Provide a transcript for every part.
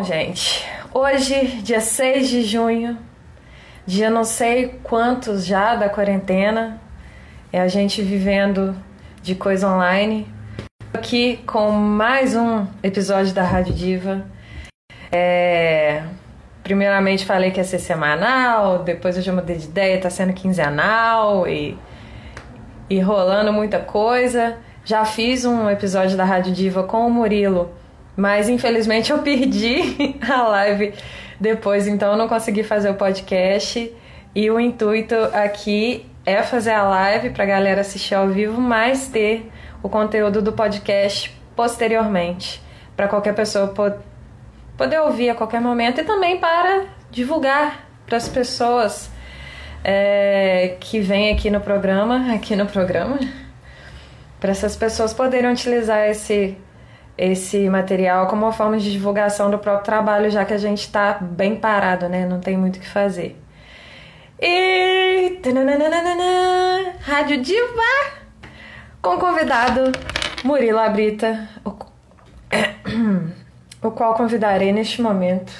Bom, gente, hoje, dia 6 de junho, dia não sei quantos já da quarentena, é a gente vivendo de coisa online. Aqui com mais um episódio da Rádio Diva. É... Primeiramente falei que ia ser semanal, depois eu já mudei de ideia, tá sendo quinzenal e, e rolando muita coisa. Já fiz um episódio da Rádio Diva com o Murilo mas infelizmente eu perdi a live depois, então eu não consegui fazer o podcast. E o intuito aqui é fazer a live para a galera assistir ao vivo, mas ter o conteúdo do podcast posteriormente, para qualquer pessoa poder ouvir a qualquer momento e também para divulgar para as pessoas é, que vêm aqui no programa, aqui no programa, para essas pessoas poderem utilizar esse esse material como uma forma de divulgação do próprio trabalho, já que a gente está bem parado, né? Não tem muito o que fazer. E. Rádio Diva! Com o convidado Murilo Abrita, o, o qual convidarei neste momento.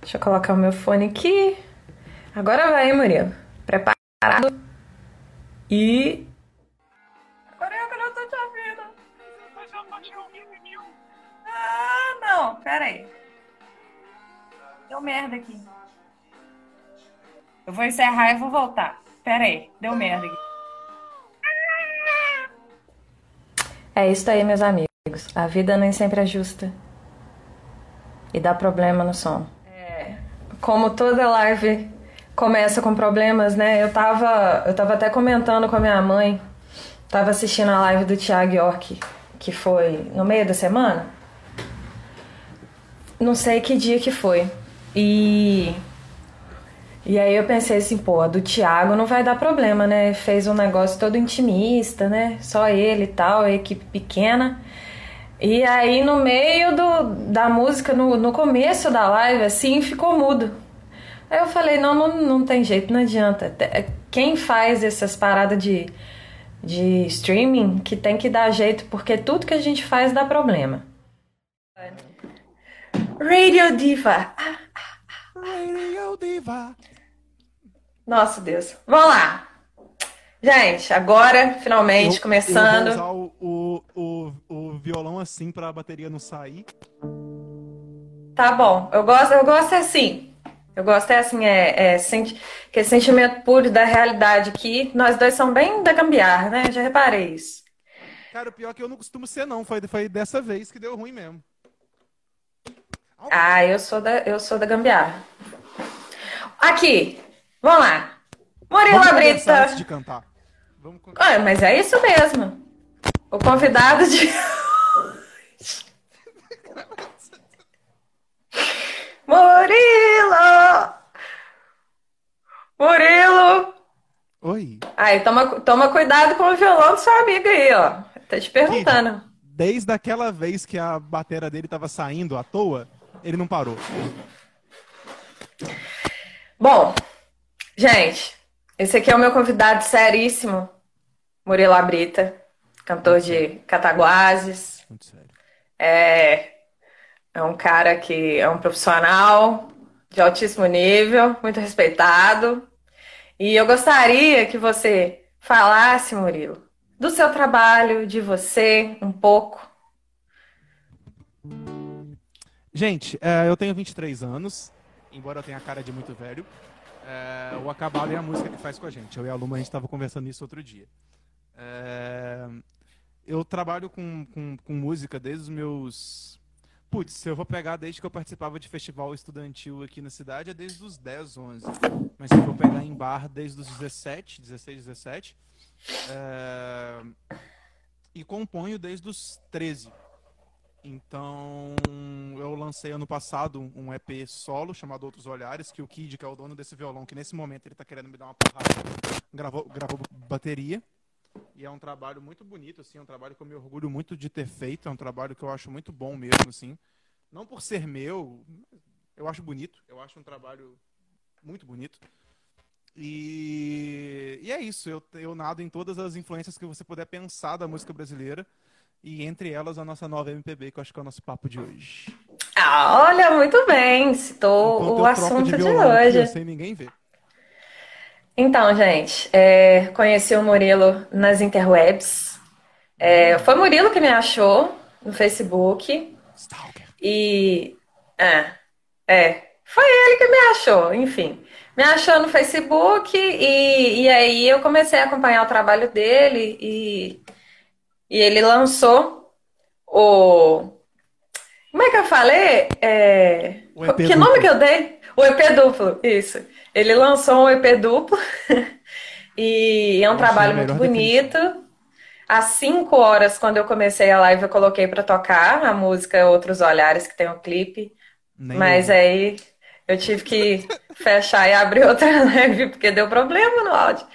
Deixa eu colocar o meu fone aqui. Agora vai, hein, Murilo? Preparado? E Não, pera aí. Deu merda aqui. Eu vou encerrar e vou voltar. Pera aí, deu merda aqui. É isso aí, meus amigos. A vida nem sempre é justa. E dá problema no som. É, como toda live começa com problemas, né? Eu tava, eu tava até comentando com a minha mãe. Tava assistindo a live do Thiago York, que foi no meio da semana não sei que dia que foi. E e aí eu pensei assim, pô, a do Thiago não vai dar problema, né? Fez um negócio todo intimista, né? Só ele e tal, equipe pequena. E aí no meio do, da música, no, no começo da live, assim, ficou mudo. Aí eu falei, não, não, não tem jeito, não adianta. Quem faz essas paradas de, de streaming que tem que dar jeito, porque tudo que a gente faz dá problema. Radio Diva. Radio Diva. Nossa Deus. Vamos lá. Gente, agora, finalmente, eu, começando. Eu vou usar o, o, o, violão assim pra bateria não sair. Tá bom. Eu gosto, eu gosto assim. Eu gosto é assim, é, é, senti, que é sentimento puro da realidade aqui. Nós dois somos bem da gambiarra, né? Já reparei isso. Cara, o pior é que eu não costumo ser, não. Foi, foi dessa vez que deu ruim mesmo. Ah, eu sou da, eu sou da gambiarra. Aqui, vamos lá. Murilo Brita. Antes de cantar. Vamos ah, mas é isso mesmo. O convidado de. Murilo! Murilo! Oi. Aí, toma, toma cuidado com o violão do seu amigo aí, ó. Tá te perguntando. Desde aquela vez que a bateria dele tava saindo à toa, ele não parou. Bom, gente, esse aqui é o meu convidado seríssimo, Murilo Abrita, cantor de Cataguases. Muito sério. É, é um cara que é um profissional de altíssimo nível, muito respeitado. E eu gostaria que você falasse, Murilo, do seu trabalho, de você, um pouco. Gente, é, eu tenho 23 anos, embora eu tenha a cara de muito velho. É, o Acabado é a música que faz com a gente. Eu e a Luma, a gente estava conversando isso outro dia. É, eu trabalho com, com, com, música desde os meus. Putz, eu vou pegar desde que eu participava de festival estudantil aqui na cidade, é desde os 10, 11. Mas se eu for pegar em bar desde os 17, 16, 17. É, e componho desde os 13. Então, eu lancei ano passado um EP solo chamado Outros Olhares, que o Kid, que é o dono desse violão, que nesse momento ele está querendo me dar uma porrada, gravou, gravou bateria. E é um trabalho muito bonito, assim, é um trabalho que eu me orgulho muito de ter feito, é um trabalho que eu acho muito bom mesmo, assim. Não por ser meu, eu acho bonito, eu acho um trabalho muito bonito. E, e é isso, eu, eu nado em todas as influências que você puder pensar da música brasileira. E entre elas a nossa nova MPB, que eu acho que é o nosso papo de hoje. Ah, olha, muito bem. Citou Enquanto o assunto de, aqui, hoje. sem ninguém ver. Então, gente, é, conheci o Murilo nas interwebs. É, foi o Murilo que me achou no Facebook. Stalker. E. É, é. Foi ele que me achou, enfim. Me achou no Facebook e, e aí eu comecei a acompanhar o trabalho dele e, e ele lançou o. Como é que eu falei? É, O que nome duplo. que eu dei? O EP duplo, isso. Ele lançou um EP duplo e é um Eu trabalho a muito bonito. Às 5 horas, quando eu comecei a live, eu coloquei pra tocar a música Outros Olhares, que tem um clipe. Nem Mas eu. aí eu tive que fechar e abrir outra live porque deu problema no áudio.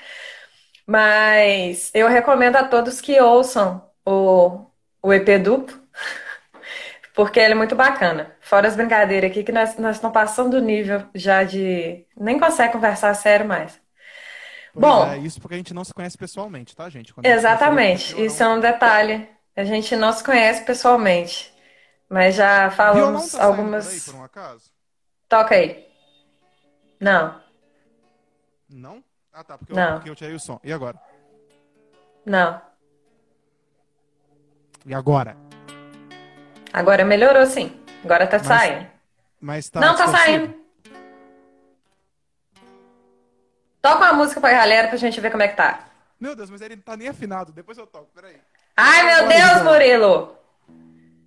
Mas eu recomendo a todos que ouçam o, o EP duplo, porque ele é muito bacana. Fora as brincadeiras aqui, que nós, nós estamos passando do nível já de. Nem consegue conversar sério mais. Pois Bom, é, isso porque a gente não se conhece pessoalmente, tá, gente? Quando gente exatamente. violão. Isso é um detalhe. A gente não se conhece pessoalmente, mas já Violão falamos tá por aí, algumas. por um acaso? Toca aí. Não, Não? Ah, tá, porque eu, não, porque eu tirei o som. E agora? não. E agora? Agora melhorou sim. Agora tá Mas, saindo. mas tá Não, tá saindo. Toca uma música pra galera pra gente ver como é que tá. Meu Deus, mas ele não tá nem afinado. Depois eu toco, peraí. Ai, meu Deus. Murilo!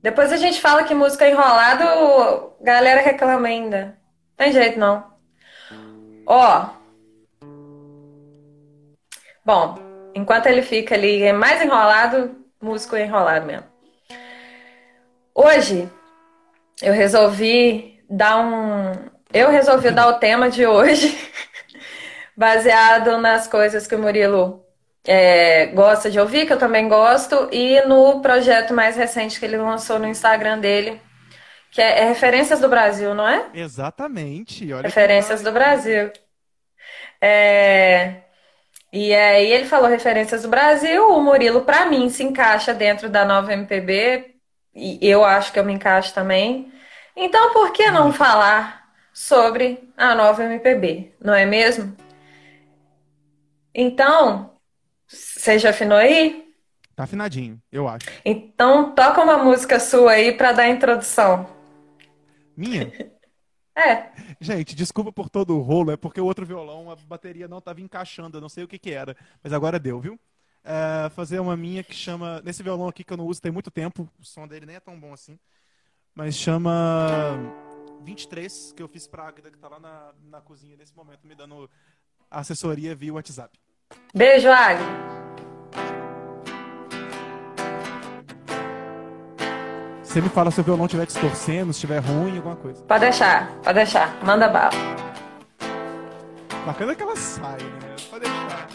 Depois a gente fala que música enrolado, galera reclama ainda. Tem jeito não. Ó, bom, enquanto ele fica ali mais enrolado, músico enrolado mesmo. Hoje eu resolvi dar um. Eu resolvi dar o tema de hoje baseado nas coisas que o Murilo é, gosta de ouvir, que eu também gosto, e no projeto mais recente que ele lançou no Instagram dele, que é, é Referências do Brasil, não é? Exatamente. Referências do. Brasil. É, e aí ele falou Referências do Brasil, o Murilo, pra mim, se encaixa dentro da nova MPB, e eu acho que eu me encaixo também. Então, por que não Muito. falar sobre a nova MPB, não é mesmo? Então, você já afinou aí? Tá afinadinho, eu acho. Então, toca uma música sua aí pra dar a introdução. Minha? É, Gente, desculpa por todo o rolo, é porque o outro violão, a bateria não tava encaixando, eu não sei o que que era, mas agora deu, viu? É, fazer uma minha que chama. Nesse violão aqui que eu não uso tem muito tempo, o som dele nem é tão bom assim, mas chama 23, que eu fiz pra Agda, que tá lá na, na cozinha nesse momento, me dando assessoria via WhatsApp. beijo, Agnes. Você me fala se o violão estiver distorcendo, se estiver ruim, alguma coisa. Pode deixar, pode deixar. Manda bala. Bacana que ela sai, né? Pode deixar.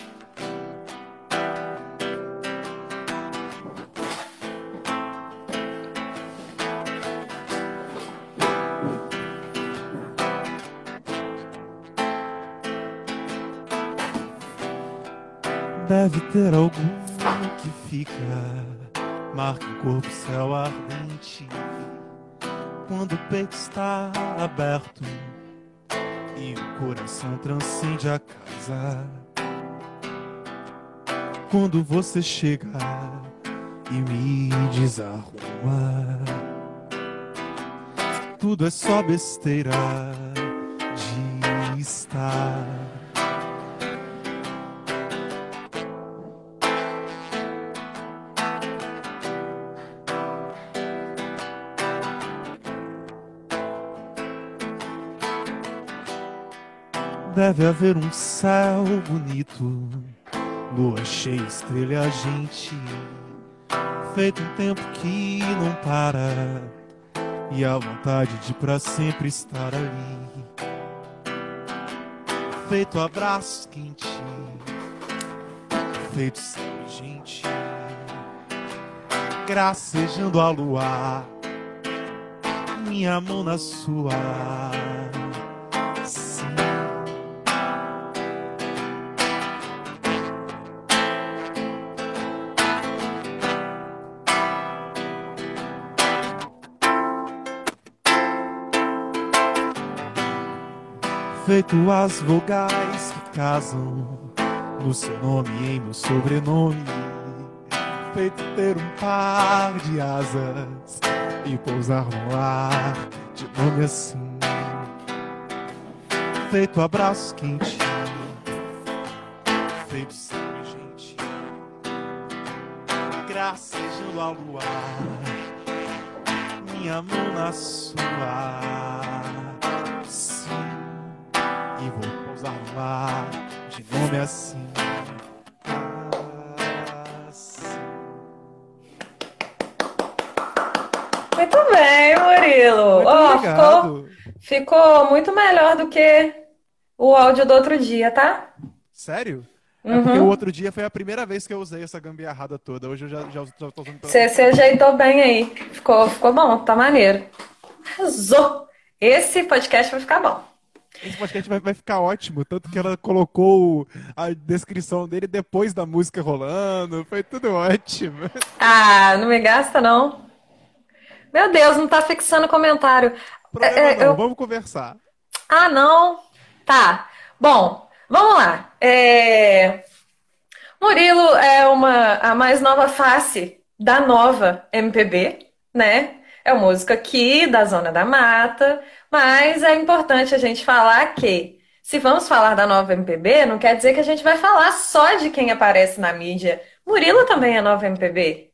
Deve ter algum que fica, marca o corpo, céu ardente, quando o peito está aberto e o coração transcende a casa. Quando você chega e me desarruma, tudo é só besteira de estar. Deve haver um céu bonito, lua cheia, estrela a gente, feito um tempo que não para, e a vontade de pra sempre estar ali, feito abraço quente, feito céu e gente, gracejando a lua, minha mão na sua. Feito as vogais que casam no seu nome e em meu sobrenome. Feito ter um par de asas e pousar no ar de nome assim. Feito abraço quente, feito sangue gente, gracejando ao luar, minha mão na sua. E vou pousar no ar de nome assim. Muito bem, Murilo. Muito Ó, ficou, ficou muito melhor do que o áudio do outro dia, tá? Sério? É Uhum. porque o outro dia foi a primeira vez que eu usei essa gambiarrada toda. Hoje eu já, já, já tô usando. Você se ajeitou bem aí. Ficou, ficou bom, tá maneiro. Arrasou! Esse podcast vai ficar bom. Esse podcast vai, vai ficar ótimo. Tanto que ela colocou a descrição dele depois da música rolando. Foi tudo ótimo. Ah, não me gasta, não. Meu Deus, não tá fixando comentário. Problema É, é, não, eu- vamos conversar. Ah, não. Tá. Bom, vamos lá. É, Murilo é uma a mais nova face da nova MPB, né? É uma música aqui da Zona da Mata, mas é importante a gente falar que se vamos falar da nova MPB, não quer dizer que a gente vai falar só de quem aparece na mídia. Murilo também é nova MPB.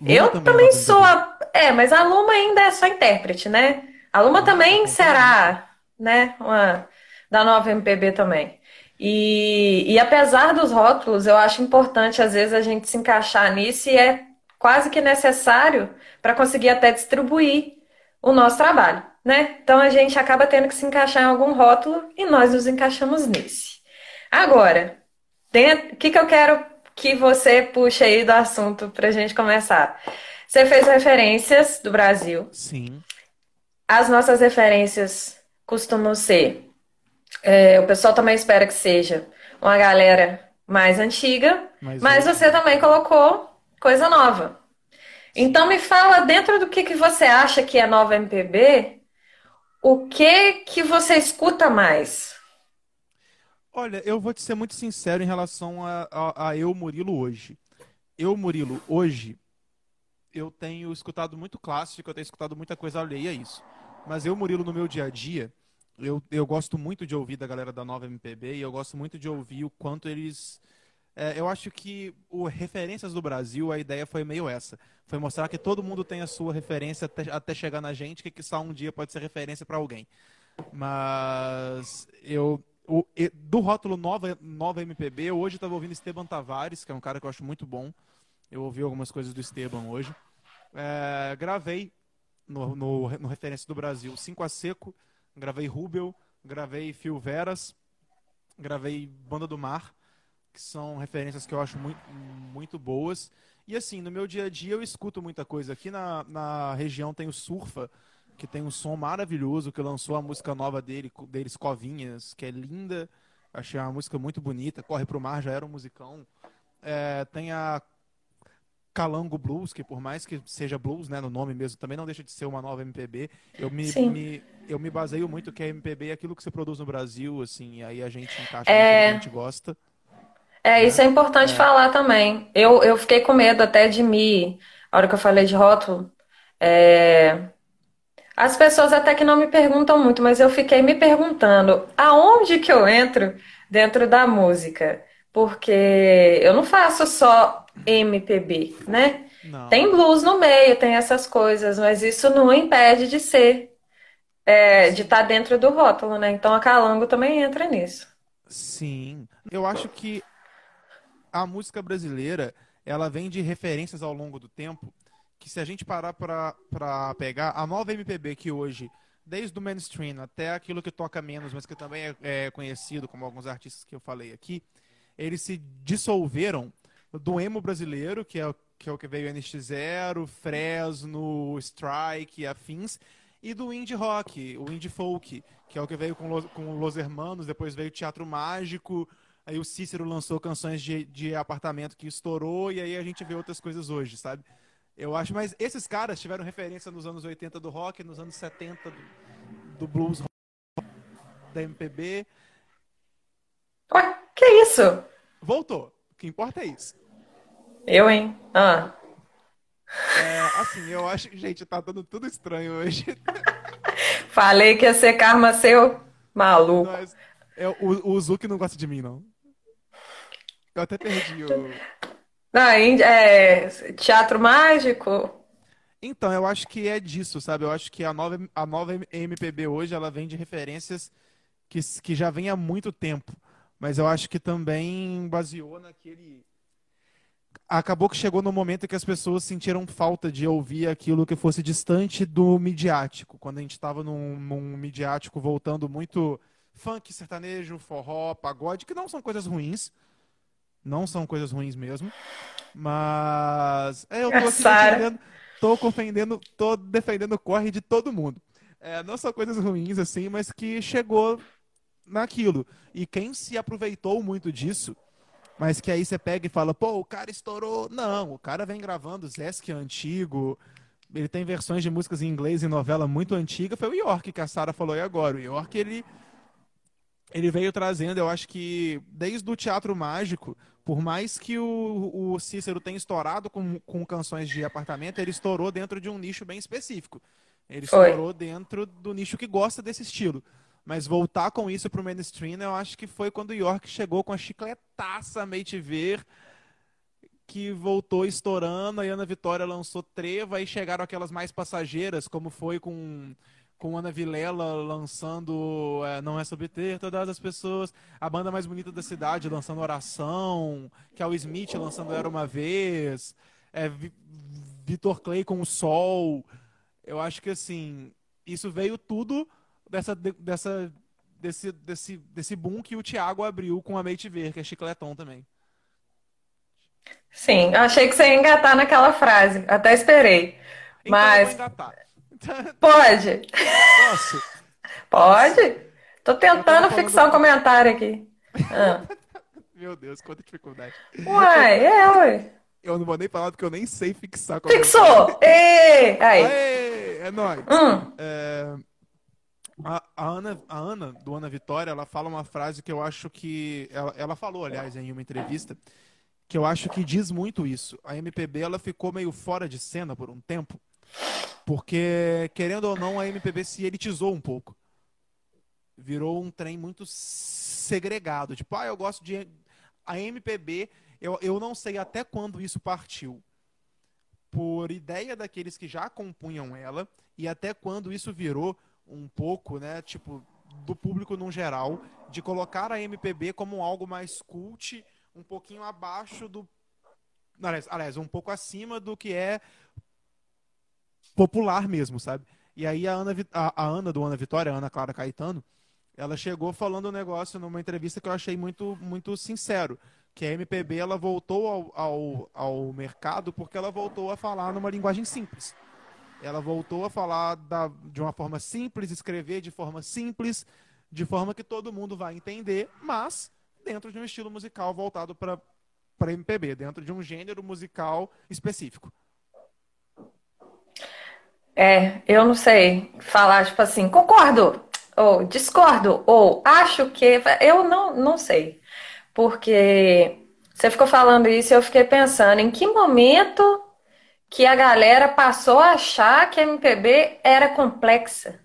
Luma Eu também também é sou a... É, mas a Luma ainda é só intérprete, né? A Luma também será, né, uma da nova MPB também. E, e apesar dos rótulos, eu acho importante às vezes a gente se encaixar nisso e é quase que necessário para conseguir até distribuir o nosso trabalho, né? Então a gente acaba tendo que se encaixar em algum rótulo e nós nos encaixamos nesse. Agora, o que que eu quero que você puxe aí do assunto para a gente começar? Você fez referências do Brasil. Sim. As nossas referências costumam ser, é, o pessoal também espera que seja uma galera mais antiga, Mas, mas você também colocou coisa nova. Então me fala dentro do que que você acha que é nova MPB, o que que você escuta mais? Olha, eu vou te ser muito sincero em relação a, a, a eu, Murilo, hoje. Eu, Murilo, hoje, eu tenho escutado muito clássico, eu tenho escutado muita coisa alheia a isso. Mas eu, Murilo, no meu dia a dia, eu, eu gosto muito de ouvir da galera da nova MPB e eu gosto muito de ouvir o quanto eles. É, eu acho que o Referências do Brasil, a ideia foi meio essa. Foi mostrar que todo mundo tem a sua referência até, até chegar na gente, que só um dia pode ser referência para alguém. Mas eu. o- do rótulo nova, nova MPB, eu hoje estava ouvindo Esteban Tavares, que é um cara que eu acho muito bom. Eu ouvi algumas coisas do Esteban hoje. É, gravei no, no, no Referência do Brasil 5 a Seco, gravei Rubel, gravei Phil Veras, gravei Banda do Mar, que são referências que eu acho muito, muito boas. E assim, no meu dia a dia eu escuto muita coisa. Aqui na, na região tem o Surfa, que tem um som maravilhoso, que lançou a música nova dele, deles, Covinhas, que é linda. Achei uma música muito bonita. Corre pro Mar já era um musicão. É, tem a Calango Blues, que por mais que seja blues, né, no nome mesmo, também não deixa de ser uma nova MPB. Eu me, me- eu me baseio muito que a MPB é aquilo que você produz no Brasil, assim, e aí a gente encaixa É. no que a gente gosta. É, isso é importante É. falar também. Eu, eu fiquei com medo até de me, a hora que eu falei de rótulo, é, as pessoas até que não me perguntam muito, mas eu fiquei me perguntando aonde que eu entro dentro da música? Porque eu não faço só MPB, né? Não. Tem blues no meio, tem essas coisas, mas isso não impede de ser, é, de estar dentro do rótulo, né? Então a Calango também entra nisso. Sim. Eu acho que a música brasileira, ela vem de referências ao longo do tempo, que se a gente parar pra pegar, a nova MPB que hoje, desde o mainstream até aquilo que toca menos, mas que também é, é conhecido, como alguns artistas que eu falei aqui, eles se dissolveram do emo brasileiro, que é, o- que é o que veio NX0, Fresno, Strike afins, e do indie rock, o indie folk, que é o que veio com, Los- com Los Hermanos, depois veio Teatro Mágico, aí o Cícero lançou canções de, de apartamento que estourou, e aí a gente vê outras coisas hoje, sabe? Eu acho, mas esses caras tiveram referência nos anos 80 do rock, nos anos 70 do, do blues. da MPB. Ué, que isso? Voltou. O que importa é isso. Eu, hein? Ah. É, assim, eu acho que, gente, tá dando tudo estranho hoje. Falei que ia ser karma seu, maluco. Mas, é, o, o Zuki não gosta de mim, não. Eu até perdi o. É teatro mágico? Então, eu acho que é disso, sabe? Eu acho que a nova, a nova MPB hoje, ela vem de referências que, que já vem há muito tempo. Mas eu acho que também baseou naquele acabou que chegou no momento que as pessoas sentiram falta de ouvir aquilo que fosse distante do midiático. Quando a gente estava num, num midiático voltando muito funk, sertanejo, forró, pagode, que não são coisas ruins. Não são coisas ruins mesmo. Mas é, eu tô aqui defendendo, tô defendendo, tô defendendo o corre de todo mundo. É, não são coisas ruins assim, mas que chegou naquilo. E quem se aproveitou muito disso mas que aí você pega e fala, pô, o cara estourou. Não, o cara vem gravando Zesk antigo, ele tem versões de músicas em inglês em novela muito antiga. Foi o York que a Sara falou aí agora. O York, ele, ele veio trazendo, eu acho que desde o Teatro Mágico, por mais que o, o Cícero tenha estourado com, com canções de apartamento, ele estourou dentro de um nicho bem específico. Ele Foi. estourou dentro do nicho que gosta desse estilo. Mas voltar com isso pro mainstream, eu acho que foi quando o York chegou com a chicletaça Mate Ver, que voltou estourando, a Ana Vitória lançou Treva, e chegaram aquelas mais passageiras, como foi com, com Ana Vilela lançando é, Não é Sobre Ter Todas as Pessoas, a banda mais bonita da cidade lançando Oração, Kel Smith lançando Era Uma Vez, é, Vitor Clay com O Sol. Eu acho que, assim, isso veio tudo dessa, dessa, desse, desse, desse boom que o Thiago abriu com a Mate Ver, que é chicletão também. Sim, achei que você ia engatar naquela frase, até esperei. Então mas. Eu vou engatar. Pode? Posso? Pode? Tô tentando fixar um comentário aqui. Ah. Meu Deus, quanta dificuldade. Uai, é, uai. Eu não vou nem falar porque eu nem sei fixar. Fixou! Ei! Aí. Aê, é nóis. Hum. É... A, a, Ana, a Ana, do Ana Vitória, ela fala uma frase que eu acho que. Ela, ela falou, aliás, em uma entrevista, que eu acho que diz muito isso. A MPB ela ficou meio fora de cena por um tempo, porque, querendo ou não, a MPB se elitizou um pouco. Virou um trem muito segregado. Tipo, ah, eu gosto de. A MPB, eu, eu não sei até quando isso partiu. Por ideia daqueles que já compunham ela, e até quando isso virou um pouco, né, tipo, do público no geral, de colocar a MPB como algo mais cult, um pouquinho abaixo do. Aliás, aliás, um pouco acima do que é popular mesmo, sabe? E aí a Ana, a, a Ana do Ana Vitória, a Ana Clara Caetano, ela chegou falando um negócio numa entrevista que eu achei muito, muito sincero, que a MPB ela voltou ao, ao, ao mercado porque ela voltou a falar numa linguagem simples. Ela voltou a falar da, de uma forma simples, escrever de forma simples, de forma que todo mundo vai entender, mas dentro de um estilo musical voltado para MPB, dentro de um gênero musical específico. É, eu não sei falar, tipo assim, concordo, ou discordo, ou acho que. Eu não, não sei. Porque você ficou falando isso e eu fiquei pensando em que momento que a galera passou a achar que a MPB era complexa.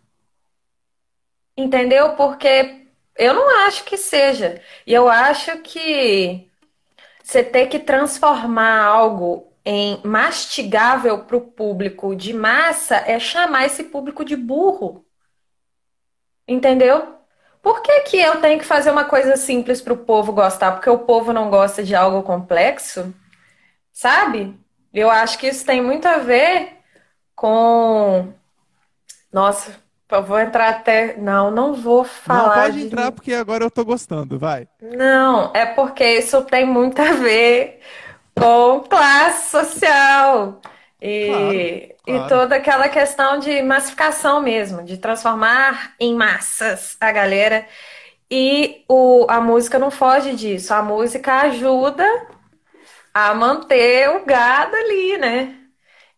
Entendeu? Porque eu não acho que seja. E eu acho que você ter que transformar algo em mastigável para o público de massa é chamar esse público de burro. Entendeu? Por que, que eu tenho que fazer uma coisa simples para o povo gostar? Porque o povo não gosta de algo complexo? Sabe? Eu acho que isso tem muito a ver com. Nossa, eu vou entrar até. Não, não vou falar. Não, pode de... entrar porque agora eu tô gostando, vai. Não, é porque isso tem muito a ver com classe social. E, claro, claro. e toda aquela questão de massificação mesmo, de transformar em massas a galera. E o, a música não foge disso. A música ajuda a manter o gado ali, né?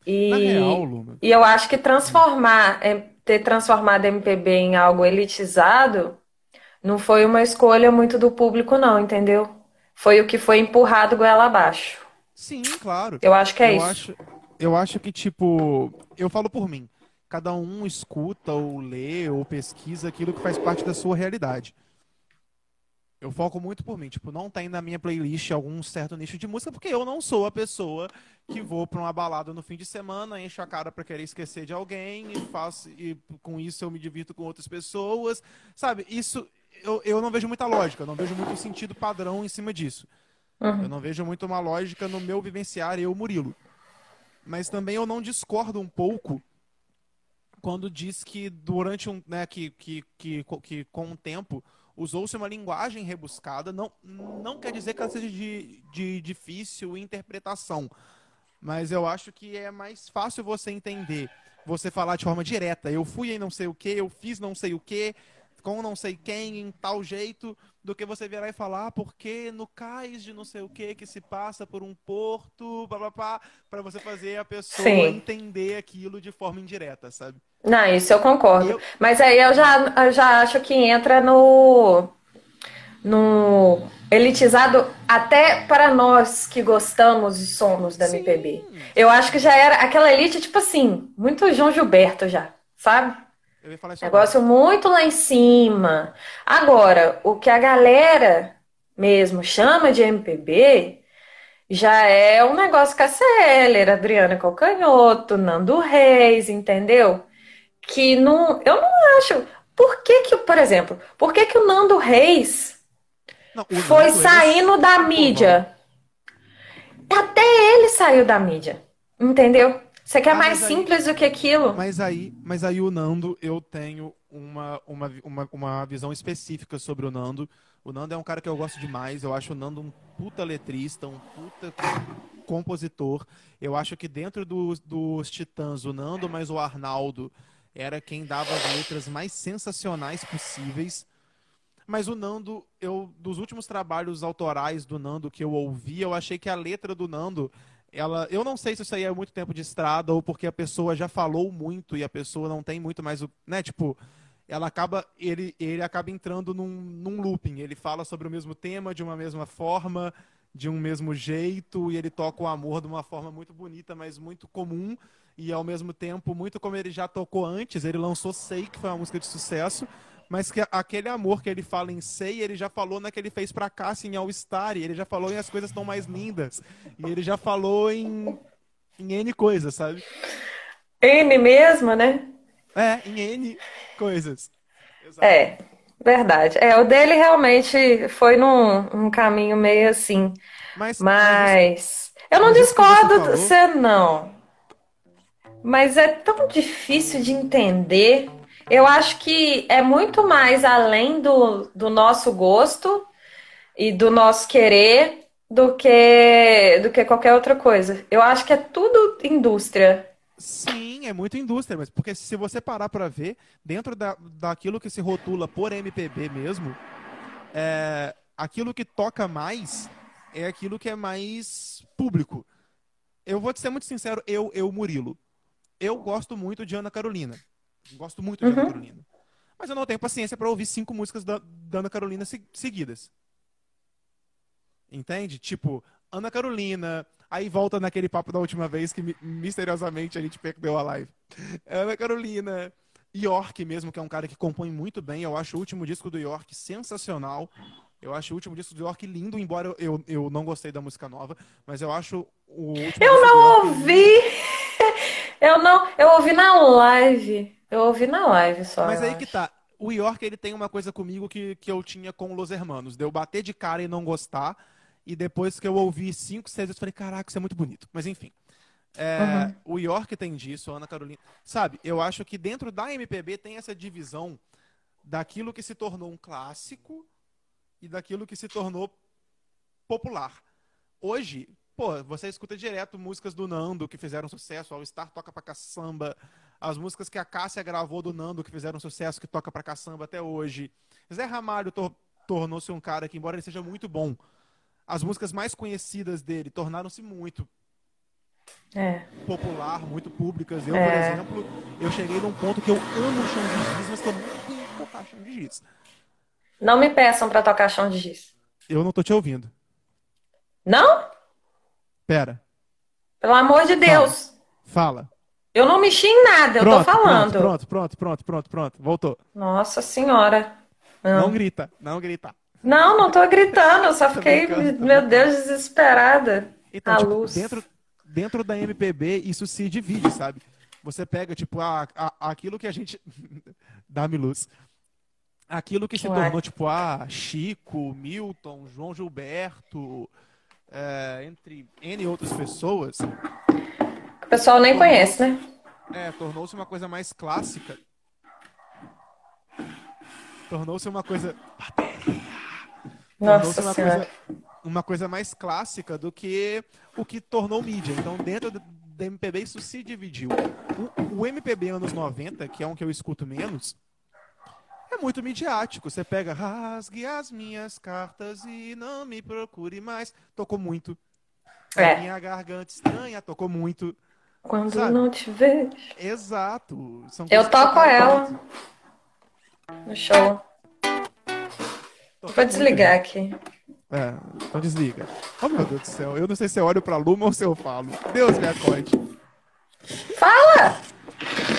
E, real, e eu acho que transformar, é, ter transformado MPB em algo elitizado Não foi uma escolha muito do público, não, entendeu? Foi o que foi empurrado goela abaixo. Sim, claro. Eu acho que é eu isso. Acho, eu acho que, tipo, eu falo por mim. Cada um escuta ou lê ou pesquisa aquilo que faz parte da sua realidade. Eu foco muito por mim, tipo, não tem na minha playlist algum certo nicho de música, porque eu não sou a pessoa que vou para uma balada no fim de semana, encho a cara para querer esquecer de alguém e faço e com isso eu me divirto com outras pessoas, sabe? Isso eu, eu não vejo muita lógica, não vejo muito sentido padrão em cima disso. Uhum. Eu não vejo muito uma lógica no meu vivenciar eu, Murilo. Mas também eu não discordo um pouco quando diz que durante um, né, que, que, que, que com o tempo usou-se uma linguagem rebuscada, não, não quer dizer que ela seja de, de difícil interpretação, mas eu acho que é mais fácil você entender, você falar de forma direta. Eu fui em não sei o que, eu fiz não sei o que, com não sei quem, em tal jeito, do que você virar e falar, ah, porque no cais de não sei o que, que se passa por um porto, para você fazer a pessoa Sim. entender aquilo de forma indireta, sabe? Não, isso eu concordo. Eu- Mas aí eu já, eu já acho que entra no, no elitizado até para nós que gostamos e somos da Sim. MPB. Eu acho que já era aquela elite, tipo assim, muito João Gilberto já, sabe? Eu ia falar isso agora. Negócio muito lá em cima. Agora, o que a galera mesmo chama de MPB já é um negócio Casseller, Adriana Calcanhoto, Nando Reis, entendeu? Que não, eu não acho. Por que que, por exemplo, por que que o Nando Reis Não, o foi Nando, saindo da mídia? Até ele saiu da mídia, entendeu? Você quer Ah, mais mas aí- simples do que aquilo? Mas aí, mas aí o Nando, eu tenho uma, uma, uma, uma visão específica sobre o Nando. O Nando é um cara que eu gosto demais. Eu acho o Nando um puta letrista, um puta compositor. Eu acho que dentro dos, dos Titãs, o Nando mais o Arnaldo era quem dava as letras mais sensacionais possíveis. Mas o Nando, eu dos últimos trabalhos autorais do Nando que eu ouvi, eu achei que a letra do Nando, ela, eu não sei se isso aí é muito tempo de estrada ou porque a pessoa já falou muito e a pessoa não tem muito mais o, né, tipo, ela acaba ele ele acaba entrando num, num looping, ele fala sobre o mesmo tema de uma mesma forma, de um mesmo jeito e ele toca o amor de uma forma muito bonita, mas muito comum e ao mesmo tempo muito como ele já tocou antes, ele lançou Sei, que foi uma música de sucesso, mas que aquele amor que ele fala em Sei, ele já falou na que ele fez pra Cassia em All Star, e ele já falou em As Coisas Tão Mais Lindas, e ele já falou em, em N coisas, sabe? N mesmo, né? É, em N coisas. Exato. É, verdade. É, o dele realmente foi num, um caminho meio assim. Mas, Mas eu não você discordo você, não. Mas é tão difícil de entender. Eu acho que é muito mais além do, do nosso gosto e do nosso querer do que, do que qualquer outra coisa. Eu acho que é tudo indústria. Sim, é muito indústria, mas porque se você parar pra ver, dentro da, daquilo que se rotula por MPB mesmo, é, aquilo que toca mais é aquilo que é mais público. Eu vou te ser muito sincero, eu, eu Murilo, eu gosto muito de Ana Carolina. Gosto muito de Ana Uhum. Carolina. Mas eu não tenho paciência pra ouvir cinco músicas da, da Ana Carolina se- seguidas. Entende? Tipo, Ana Carolina, aí volta naquele papo da última vez que mi- misteriosamente a gente perdeu a live. Ana Carolina, York mesmo, que é um cara que compõe muito bem. Eu acho o último disco do York sensacional. Eu acho o último disco do York lindo, embora eu, eu, não gostei da música nova, mas eu acho o último disco Eu não ouvi! Eu não, eu ouvi na live. Eu ouvi na live só. Mas aí que acho. tá. O York, ele tem uma coisa comigo que, que eu tinha com Los Hermanos. De eu bater de cara e não gostar. E depois que eu ouvi cinco, seis vezes, eu falei, caraca, isso é muito bonito. Mas enfim. É, O York tem disso, a Ana Carolina. Sabe, eu acho que dentro da MPB tem essa divisão daquilo que se tornou um clássico e daquilo que se tornou popular. Hoje, pô, você escuta direto músicas do Nando que fizeram sucesso, All Star toca pra caçamba, as músicas que a Cássia gravou do Nando que fizeram sucesso, que toca pra caçamba até hoje. Zé Ramalho tor- tornou-se um cara que, embora ele seja muito bom, as músicas mais conhecidas dele tornaram-se muito É. popular, muito públicas. Eu, É. por exemplo, eu cheguei num ponto que eu amo chão de giz, mas que eu não tenho colocar chão de giz. Não me peçam pra tocar chão de giz. Eu não tô te ouvindo. Não? Pera. Pelo amor de Deus. Fala. Eu não mexi em nada, eu tô Pronto, falando. pronto, pronto, pronto, pronto, pronto. Voltou. Nossa senhora. Não Não, grita, não grita. não, não tô gritando, eu só fiquei, meu. Deus, desesperada. Então, A tipo, luz. dentro, dentro da MPB, isso se divide, sabe? Você pega, tipo, a, a- aquilo que a gente. Dá-me luz. Aquilo que se Uai. tornou, tipo, ah, Chico, Milton, João Gilberto, é, entre N outras pessoas, O pessoal nem conhece, né? é, tornou-se uma coisa mais clássica. Tornou-se uma coisa. Tornou-se Nossa uma senhora. coisa, uma coisa mais clássica do que o que tornou mídia. Então, dentro do- da MPB, isso se dividiu. O, o MPB anos 90, que é um que eu escuto menos, muito midiático. Você pega, rasgue as minhas cartas e não me procure mais. Tocou muito. É. Minha garganta estranha, tocou muito. Quando Sabe? não te vejo. Exato. São Eu toco ela muito. no show. Vou desligar gente. aqui. É, então desliga. Oh, meu Deus do céu. Eu não sei se eu olho pra Luma ou se eu falo. Deus me acorde. Fala!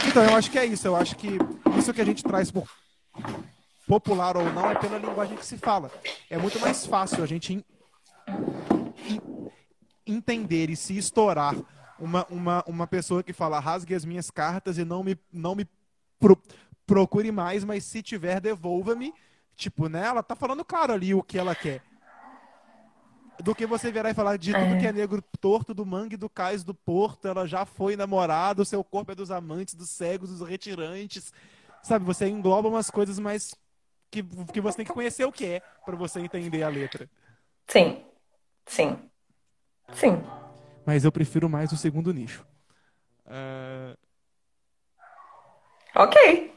Então, eu acho que é isso. Eu acho que isso que a gente traz por popular ou não é pela linguagem que se fala. É muito mais fácil a gente en- en- entender e se estourar uma, uma, uma pessoa que fala rasgue as minhas cartas e não me, não me pro- procure mais, mas se tiver, devolva-me. Tipo, né? Ela tá falando claro ali o que ela quer. Do que você virar e falar de tudo É. que é negro torto, do mangue, do cais, do porto, ela já foi namorada, o seu corpo é dos amantes, dos cegos, dos retirantes. Sabe, você engloba umas coisas mais que, que você tem que conhecer o que é pra você entender a letra. Sim. Sim. Sim. Mas eu prefiro mais o segundo nicho. Ah, Ok.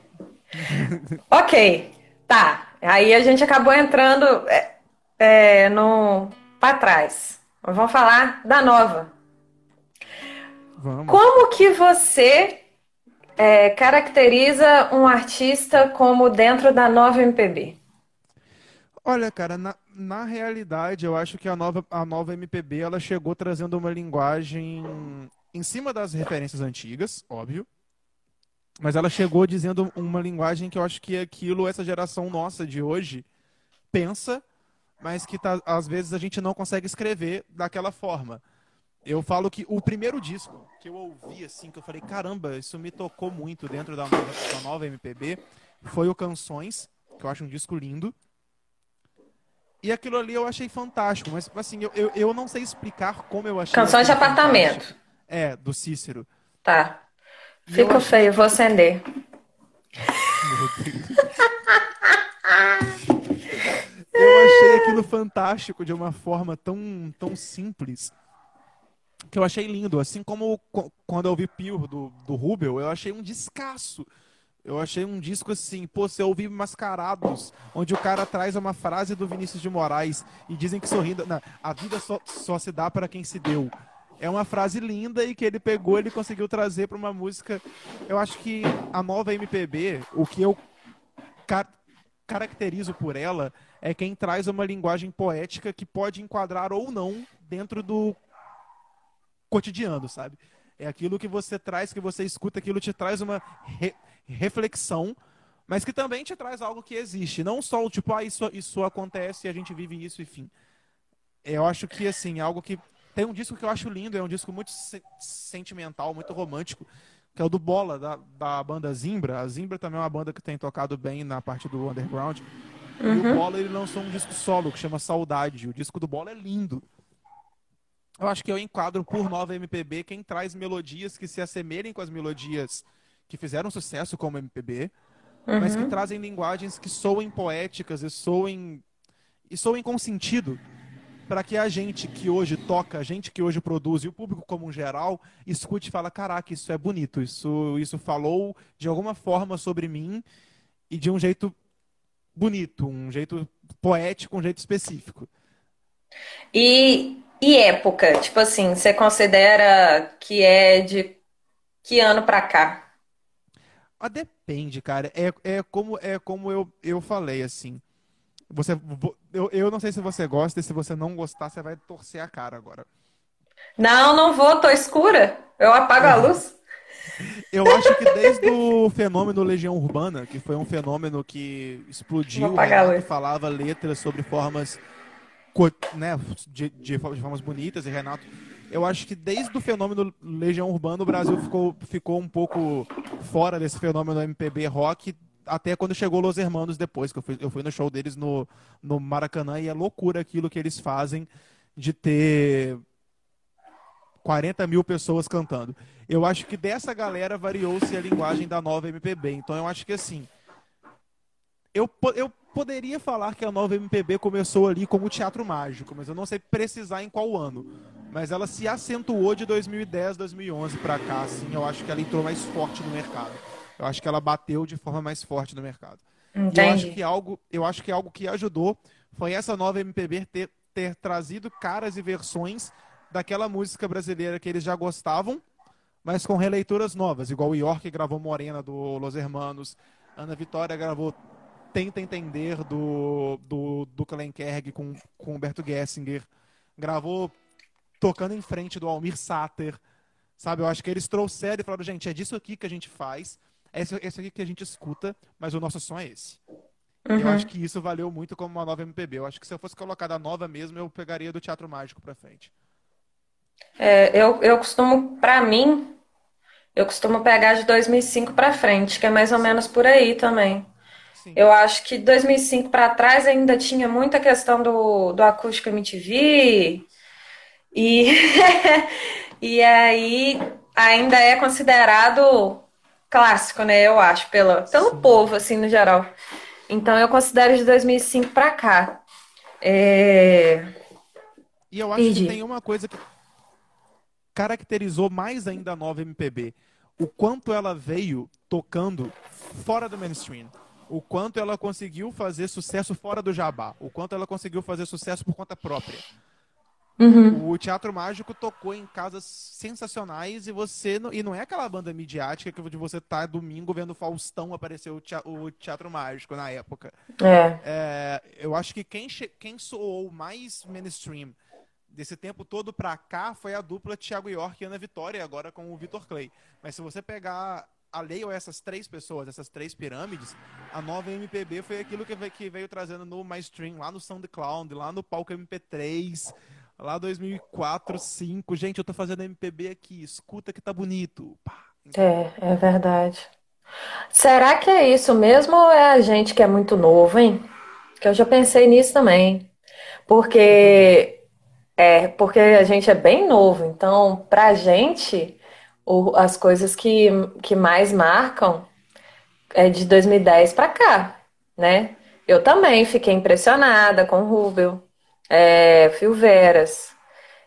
Ok. Tá. Aí a gente acabou entrando é, é, no para trás. Vamos falar da nova. vamos. Como que você é, caracteriza um artista como dentro da nova MPB? Olha, cara, na, na realidade, eu acho que a nova, a nova MPB ela chegou trazendo uma linguagem em cima das referências antigas, óbvio. Mas ela chegou dizendo uma linguagem que eu acho que aquilo, essa geração nossa de hoje, pensa, mas que tá, às vezes a gente não consegue escrever daquela forma. Eu falo que o primeiro disco que eu ouvi, assim, que eu falei, caramba, isso me tocou muito dentro da nova, da nova MPB, foi o Canções, que eu acho um disco lindo. E aquilo ali eu achei fantástico, mas assim, eu, eu, eu não sei explicar como eu achei. Canções de apartamento. fantástico. É, do Cícero. Tá. E eu Fico achei- feio, vou acender. Meu Deus. Eu achei aquilo fantástico de uma forma tão, tão simples que eu achei lindo. Assim como co- quando eu ouvi Pure do, do Rubel, eu achei um descasso. Eu achei um disco assim, pô, você ouvi Mascarados, onde o cara traz uma frase do Vinícius de Moraes e dizem que sorrindo, não, a vida só, só se dá para quem se deu. É uma frase linda e que ele pegou, ele conseguiu trazer para uma música. Eu acho que a nova MPB, o que eu ca- caracterizo por ela é quem traz uma linguagem poética que pode enquadrar ou não dentro do cotidiano, sabe? É aquilo que você traz, que você escuta, aquilo te traz uma re- reflexão, mas que também te traz algo que existe. Não só o tipo, ah, isso, isso acontece e a gente vive isso, enfim. Eu acho que, assim, algo que. Tem um disco que eu acho lindo, é um disco muito se- sentimental, muito romântico, que é o do Bola, da, da banda Zimbra. A Zimbra também é uma banda que tem tocado bem na parte do underground. E o Bola, ele lançou um disco solo que chama Saudade. O disco do Bola é lindo. Eu acho que eu enquadro por nova MPB quem traz melodias que se assemelhem com as melodias que fizeram sucesso como MPB, mas que trazem linguagens que soem poéticas e soem e soem com sentido para que a gente que hoje toca, a gente que hoje produz e o público como um geral escute e fala, caraca, isso é bonito, isso isso falou de alguma forma sobre mim e de um jeito bonito, um jeito poético, um jeito específico. E, e época? Tipo assim, você considera que é de que ano pra cá? Ah, depende, cara. É, é como, é como eu, eu falei, assim. Você, eu, eu não sei se você gosta, e se você não gostar, você vai torcer a cara agora. Não, não vou, tô escura. Eu apago a luz. Eu acho que desde o fenômeno Legião Urbana, que foi um fenômeno que explodiu, Renato falava letras sobre formas né, de, de, formas bonitas, e Renato. Eu acho que desde o fenômeno Legião Urbana, o Brasil ficou, ficou um pouco fora desse fenômeno MPB rock, até quando chegou Los Hermanos depois, que eu fui, eu fui no show deles no, no Maracanã, e é loucura aquilo que eles fazem de ter 40 mil pessoas cantando. Eu acho que dessa galera variou-se a linguagem da nova MPB. Então eu acho que assim. Eu, eu poderia falar que a nova MPB começou ali como teatro mágico, mas eu não sei precisar em qual ano. Mas ela se acentuou de 2010, 2011 para cá, assim. Eu acho que ela entrou mais forte no mercado. Eu acho que ela bateu de forma mais forte no mercado. Entendi. Eu acho que algo, eu acho que algo que ajudou foi essa nova MPB ter, ter trazido caras e versões daquela música brasileira que eles já gostavam, mas com releituras novas, igual o York gravou Morena do Los Hermanos, Ana Vitória gravou Tenta Entender do, do, do Kalenkerg com, com Humberto Gessinger, gravou Tocando em Frente do Almir Sater, sabe? Eu acho que eles trouxeram e falaram, gente, é disso aqui que a gente faz, é esse, esse aqui que a gente escuta, mas o nosso som é esse. Uhum. Eu acho que isso valeu muito como uma nova MPB. Eu acho que se eu fosse colocar da nova mesmo, eu pegaria do Teatro Mágico pra frente. É, eu, eu costumo, para mim, eu costumo pegar de 2005 para frente, que é mais ou menos por aí também. Sim. Eu acho que 2005 para trás ainda tinha muita questão do, do acústico MTV e e aí ainda é considerado clássico, né? Eu acho pelo pelo povo assim no geral. Então eu considero de 2005 para cá. É... E eu acho que tem uma coisa que caracterizou mais ainda a nova MPB. O quanto ela veio tocando fora do mainstream. O quanto ela conseguiu fazer sucesso fora do jabá. O quanto ela conseguiu fazer sucesso por conta própria. Uhum. O Teatro Mágico tocou em casas sensacionais e você não, e não é aquela banda midiática que de você tá domingo vendo Faustão aparecer o teatro, o teatro Mágico na época. É. é eu acho que quem, quem soou mais mainstream desse tempo todo pra cá foi a dupla Thiago York e Ana Vitória, agora com o Vitor Clay. Mas se você pegar a lei ou essas três pessoas, essas três pirâmides, a nova MPB foi aquilo que veio, que veio trazendo no MyStream, lá no SoundCloud, lá no palco MP3, lá 2004, 2005. Gente, eu tô fazendo MPB aqui, escuta que tá bonito. É, é verdade. Será que é isso mesmo ou é a gente que é muito novo, hein? Que eu já pensei nisso também. Porque é, porque a gente é bem novo, então, pra gente, o, as coisas que, que mais marcam é de 2010 para cá, né? Eu também fiquei impressionada com o Rubel, é, Fio Veras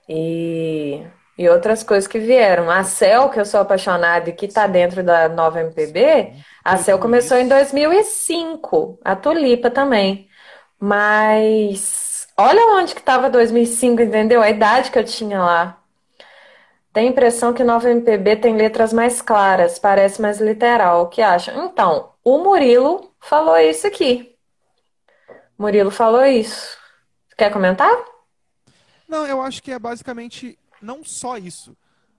e, e outras coisas que vieram. A Cel, que eu sou apaixonada e que tá dentro da nova MPB, a Cel começou em 2005, a Tulipa também. Mas Olha onde que estava 2005, entendeu? A idade que eu tinha lá. Tem a impressão que Nova MPB tem letras mais claras, parece mais literal. O que acha? Então, o Murilo falou isso aqui. Murilo falou isso. Quer comentar? Não, eu acho que é basicamente não só isso,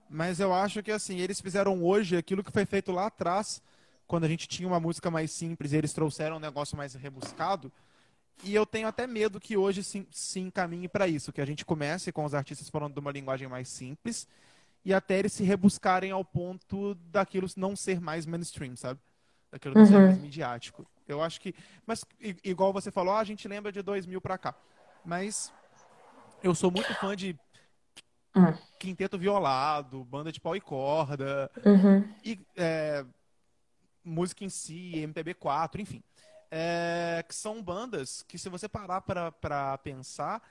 mas eu acho que assim, eles fizeram hoje aquilo que foi feito lá atrás, quando a gente tinha uma música mais simples e eles trouxeram um negócio mais rebuscado. E eu tenho até medo que hoje se, se encaminhe para isso, que a gente comece com os artistas falando de uma linguagem mais simples e até eles se rebuscarem ao ponto daquilo não ser mais mainstream, sabe? Daquilo não uhum. ser mais midiático. Eu acho que. Mas, igual você falou, a gente lembra de 2000 para cá. Mas eu sou muito fã de uhum. Quinteto Violado, banda de pau e corda, uhum. e é, música em si, MPB4, enfim é, que são bandas que, se você parar para pensar,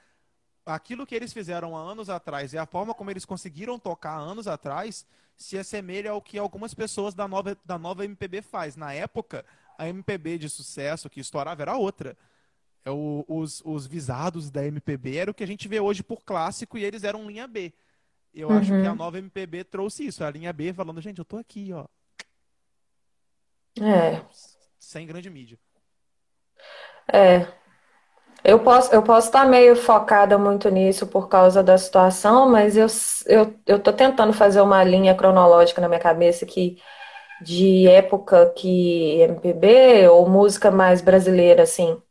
aquilo que eles fizeram há anos atrás e a forma como eles conseguiram tocar anos atrás se assemelha ao que algumas pessoas da nova, da nova MPB faz. Na época, a MPB de sucesso que estourava era outra. É o, os, os visados da MPB era o que a gente vê hoje por clássico e eles eram linha B. Eu uhum. acho que a nova MPB trouxe isso, a linha B falando, gente, eu tô aqui, ó. É. Sem grande mídia. É, Eu posso, eu posso estar meio focada muito nisso por causa da situação, mas eu, eu, eu tô tentando fazer uma linha cronológica na minha cabeça que de época que MPB ou música mais brasileira, assim.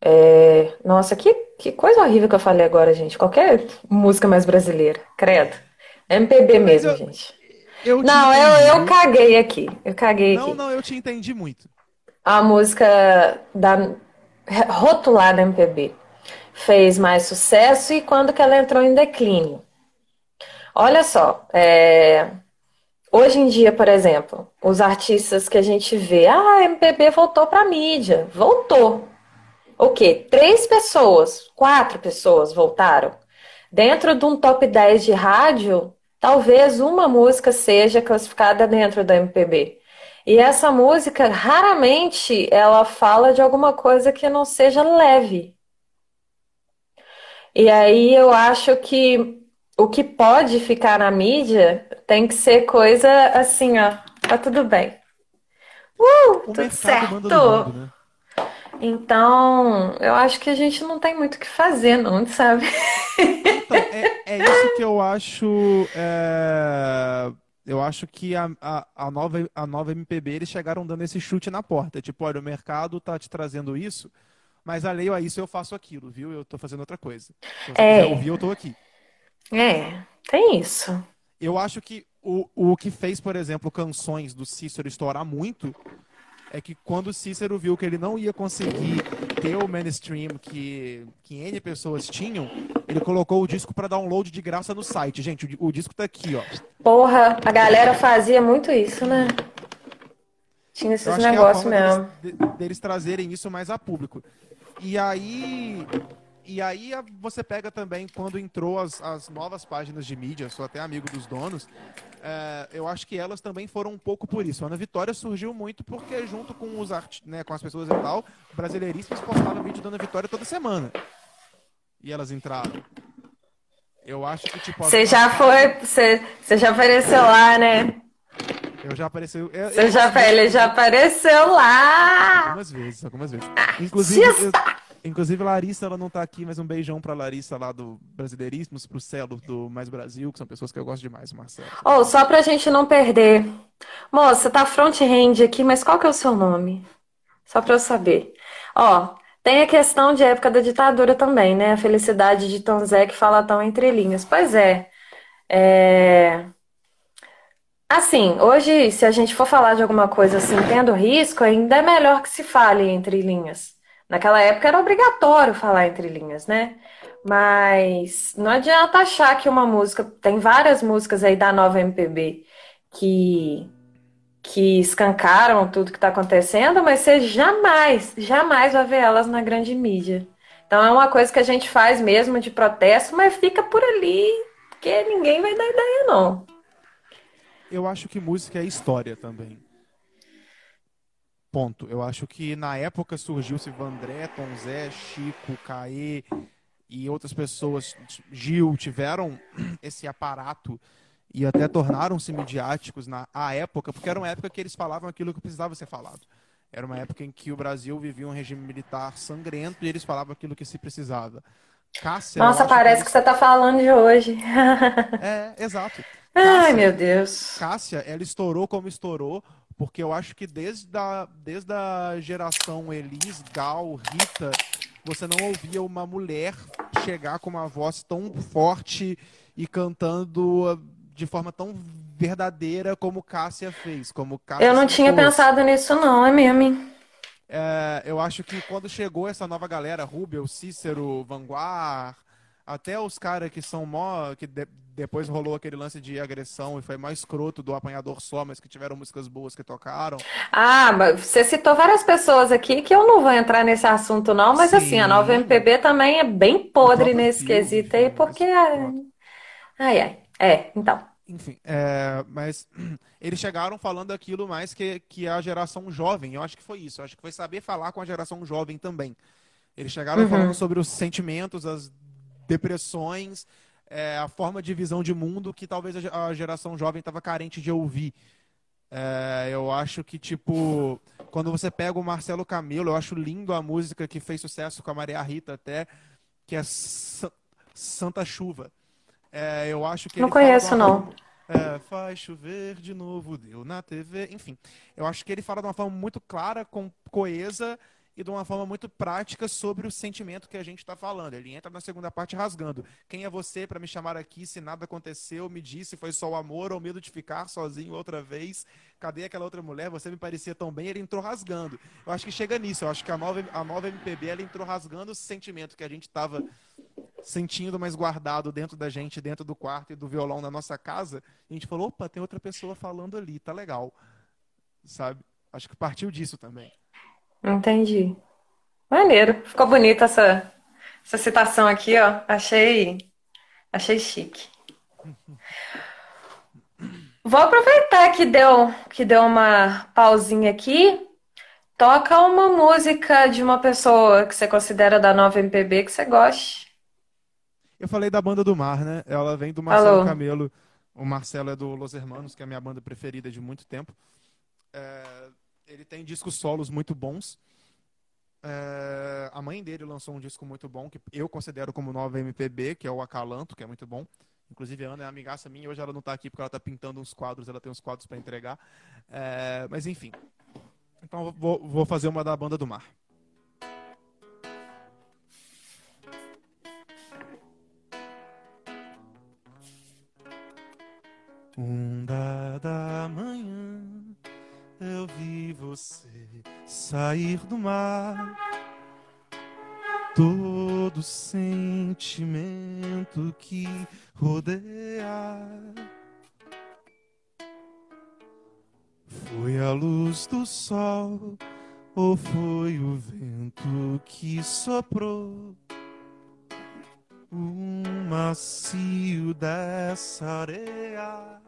É... Nossa, que, que coisa horrível que eu falei agora, gente. Qualquer música mais brasileira, credo. MPB mesmo, eu, gente. Eu não, eu, eu caguei aqui. Eu caguei não, aqui. Não, não, eu te entendi muito. A música da rotulada MPB fez mais sucesso e quando que ela entrou em declínio? Olha só, é... hoje em dia, por exemplo, os artistas que a gente vê, ah, a MPB voltou para mídia, voltou. O quê? Três pessoas, quatro pessoas voltaram. Dentro de um top 10 de rádio, talvez uma música seja classificada dentro da MPB. E essa música, raramente, ela fala de alguma coisa que não seja leve. E aí eu acho que o que pode ficar na mídia tem que ser coisa assim, ó. Tá tudo bem. Uh, tudo certo. Mundo, né? Então, eu acho que a gente não tem muito o que fazer, não, sabe? Então, é, é isso que eu acho. É eu acho que a, a, a, nova, a nova MPB eles chegaram dando esse chute na porta. Tipo, olha, o mercado tá te trazendo isso, mas alheio a isso eu faço aquilo, viu? Eu tô fazendo outra coisa. Se você é. quiser ouvir, eu tô aqui. É, tem isso. Eu acho que o, o que fez, por exemplo, canções do Cícero estourar muito é que quando o Cícero viu que ele não ia conseguir ter o mainstream que, que N pessoas tinham, ele colocou o disco para download de graça no site. Gente, o, o, disco tá aqui, ó. Porra, a galera fazia muito isso, né? Tinha esses negócios é mesmo. Deles, deles trazerem isso mais a público. E aí, e aí você pega também quando entrou as, as novas páginas de mídia, sou até amigo dos donos, é, eu acho que elas também foram um pouco por isso. A Ana Vitória surgiu muito porque junto com os art... né, com as pessoas e tal, brasileiríssimos postavam vídeo da Ana Vitória toda semana. E elas entraram. Eu acho que tipo. Você já foi. Você, você já apareceu lá, né? Eu já apareceu. Eu, você eu já, ele já apareceu lá! Algumas vezes, algumas vezes. Inclusive. Eu, Inclusive, Larissa, ela não tá aqui, mas um beijão pra Larissa lá do Brasileiríssimos, pro Celo do Mais Brasil, que são pessoas que eu gosto demais, Marcelo. Oh, só pra gente não perder. Moça, tá front-hand aqui, mas qual que é o seu nome? Só pra eu saber. Ó, tem a questão de época da ditadura também, né? A felicidade de Tom Zé que fala tão entre linhas. Pois é. É... Assim, hoje, se a gente for falar de alguma coisa assim, tendo risco, ainda é melhor que se fale entre linhas. Naquela época era obrigatório falar entre linhas, né? Mas não adianta achar que uma música. Tem várias músicas aí da nova MPB que, que escancaram tudo que está acontecendo, mas você jamais, jamais vai ver elas na grande mídia. Então é uma coisa que a gente faz mesmo de protesto, mas fica por ali, porque ninguém vai dar ideia, não. Eu acho que música é história também. Ponto. Eu acho que na época surgiu-se Vandré, Tom Zé, Chico, Caê e outras pessoas, Gil, tiveram esse aparato e até tornaram-se midiáticos na a época, porque era uma época que eles falavam aquilo que precisava ser falado. Era uma época em que o Brasil vivia um regime militar sangrento e eles falavam aquilo que se precisava. Cássia, Nossa, parece que, que você está falando de hoje. é, exato. Cássia, Ai, meu Deus. Cássia, ela estourou como estourou porque eu acho que desde a, desde a geração Elis, Gal, Rita, você não ouvia uma mulher chegar com uma voz tão forte e cantando ah, de forma tão verdadeira como Cássia fez. Como Cássia eu não tinha pensado nisso, não, é mesmo. É, eu acho que quando chegou essa nova galera, Rubel, Cícero, Vanguard, até os caras que são mó. que de, depois rolou aquele lance de agressão e foi mais escroto do apanhador só, mas que tiveram músicas boas que tocaram. Ah, mas você citou várias pessoas aqui que eu não vou entrar nesse assunto, não, mas Sim. assim, a nova MPB também é bem podre nesse quesito aí, porque. Ai, ai. É, então. Enfim, é, mas eles chegaram falando aquilo mais que, que a geração jovem. Eu acho que foi isso. Eu acho que foi saber falar com a geração jovem também. Eles chegaram uhum. falando sobre os sentimentos, as depressões, é, a forma de visão de mundo que talvez a geração jovem estava carente de ouvir. É, eu acho que, tipo, quando você pega o Marcelo Camilo, eu acho lindo a música que fez sucesso com a Maria Rita até, que é Santa Chuva. É, eu acho que não conheço, não. É, faz chover de novo, deu na TV, enfim. Eu acho que ele fala de uma forma muito clara, com coesa e de uma forma muito prática sobre o sentimento que a gente está falando. Ele entra na segunda parte rasgando. Quem é você para me chamar aqui se nada aconteceu? Me disse, foi só o amor ou medo de ficar sozinho outra vez? Cadê aquela outra mulher? Você me parecia tão bem. Ele entrou rasgando. Eu acho que chega nisso. Eu acho que a nova, a nova MPB ela entrou rasgando o sentimento que a gente estava sentindo, mas guardado dentro da gente, dentro do quarto e do violão na nossa casa. E a gente falou: opa, tem outra pessoa falando ali, tá legal. Sabe? Acho que partiu disso também. Entendi. Maneiro. Ficou bonita essa, essa citação aqui, ó. Achei, achei chique. Vou aproveitar que deu, que deu uma pausinha aqui. Toca uma música de uma pessoa que você considera da nova MPB que você goste. Eu falei da banda do Mar, né? Ela vem do Marcelo Falou. Camelo. O Marcelo é do Los Hermanos, que é a minha banda preferida de muito tempo. É, ele tem discos solos muito bons. É, a mãe dele lançou um disco muito bom, que eu considero como nova MPB, que é o Acalanto, que é muito bom. Inclusive, a Ana é amigaça minha, hoje ela não está aqui porque ela está pintando uns quadros, ela tem uns quadros para entregar. É, mas enfim. Então, vou, vou fazer uma da banda do mar. Um da manhã eu vi você sair do mar. Todo sentimento que rodeia foi a luz do sol ou foi o vento que soprou o macio dessa areia?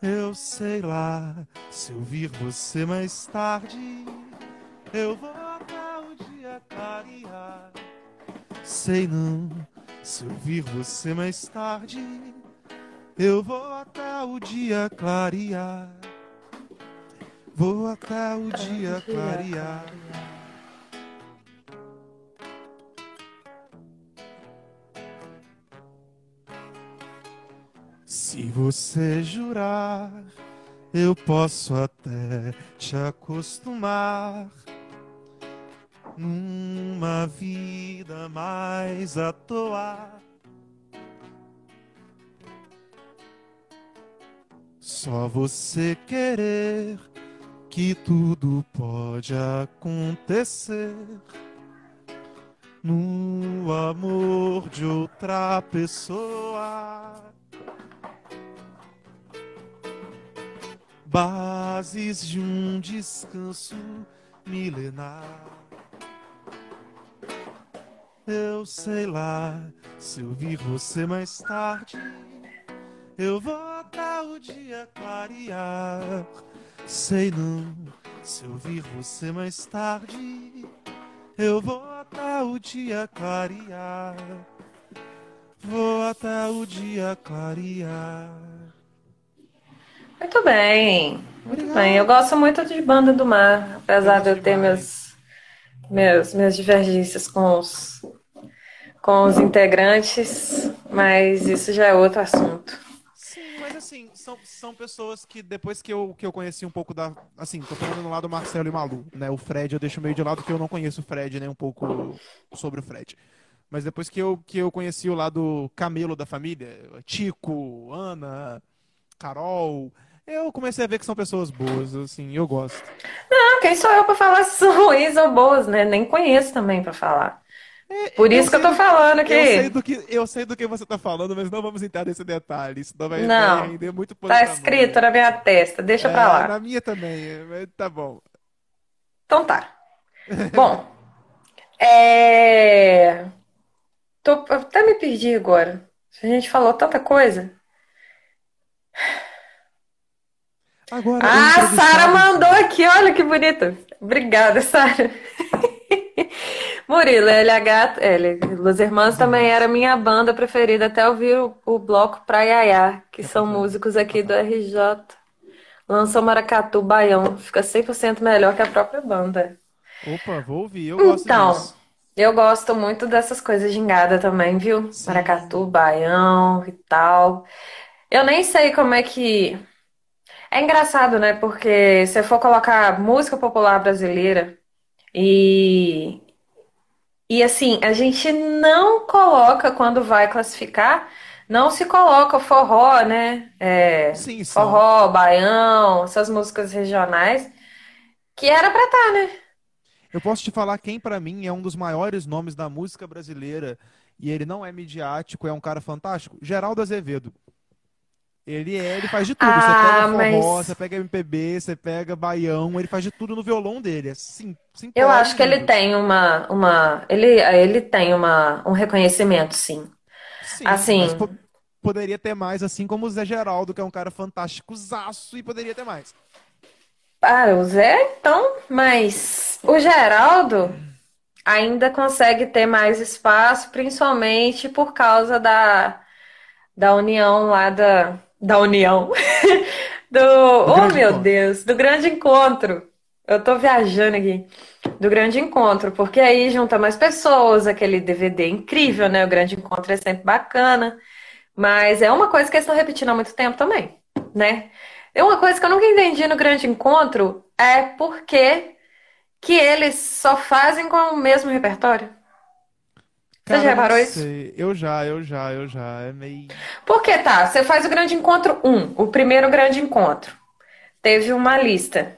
Eu sei lá, se eu vir você mais tarde, eu vou até o dia clarear. Sei não, se eu vir você mais tarde, eu vou até o dia clarear. Vou até o dia clarear. Se você jurar, eu posso até te acostumar numa vida mais à toa. Só você querer que tudo pode acontecer no amor de outra pessoa. Bases de um descanso milenar. Eu sei lá, se eu vir você mais tarde, eu vou até o dia clarear. Sei não, se eu vir você mais tarde, eu vou até o dia clarear. Vou até o dia clarear. Muito bem, muito bem. Eu gosto muito de Banda do Mar, apesar de eu ter meus, meus, minhas divergências com os, com os integrantes, mas isso já é outro assunto. Sim, mas assim, são, são pessoas que depois que eu, que eu conheci um pouco da. Assim, tô falando no lado Marcelo e Malu, né? O Fred eu deixo meio de lado porque eu não conheço o Fred, nem um pouco sobre o Fred. Mas depois que eu, que eu conheci o lado Camelo da família, Tico, Ana, Carol, eu comecei a ver que são pessoas boas, assim, eu gosto. Não, quem sou eu para falar se são ruins ou boas, né? Nem conheço também para falar. É, Por isso que eu tô falando que... Eu sei, do que eu sei do que você tá falando, mas não vamos entrar nesse detalhe. Isso não vai, não, vai render muito Tá escrito na minha testa, deixa é, pra lá. Na minha também, mas tá bom. Então tá. bom, é... Tô, até me perdi agora. A gente falou tanta coisa. Agora, ah, a Sara mandou aqui, olha que bonita. Obrigada, Sara. Murilo, LH, L, Los Hermanos também era minha banda preferida, até ouvir o, o bloco Praiaiá, que são músicos aqui do RJ. Lançou Maracatu, Baião, fica 100% melhor que a própria banda. Opa, vou ouvir, eu gosto Então, disso. eu gosto muito dessas coisas gingada também, viu? Maracatu, Baião e tal. Eu nem sei como é que. É engraçado, né? Porque se eu for colocar música popular brasileira e. E assim, a gente não coloca quando vai classificar, não se coloca o forró, né? É, Sim, são. forró, baião, essas músicas regionais, que era pra estar, né? Eu posso te falar quem pra mim é um dos maiores nomes da música brasileira e ele não é midiático, é um cara fantástico. Geraldo Azevedo. Ele é, ele faz de tudo. Você Ah, pega forró, mas você pega MPB, você pega baião, ele faz de tudo no violão dele. É sim, eu simplório acho que ele tem uma, uma, ele, ele tem uma, um reconhecimento, sim. Sim, mas Assim, po- poderia ter mais, assim como o Zé Geraldo, que é um cara fantástico, zaço, e poderia ter mais. ah, o Zé, então, mas o Geraldo ainda consegue ter mais espaço, principalmente por causa da, da união lá da, da união, do, Do oh meu encontro. Deus, do grande encontro. Eu tô viajando aqui. Do grande encontro, porque aí junta mais pessoas, aquele DVD incrível, né? O grande encontro é sempre bacana, mas é uma coisa que eles estão repetindo há muito tempo também, né? É uma coisa que eu nunca entendi no grande encontro é por que eles só fazem com o mesmo repertório. Você já Cara, eu não reparou isso? Eu já, eu já, eu já. É meio. Por que tá? Você faz o grande encontro um, o primeiro grande encontro. Teve uma lista,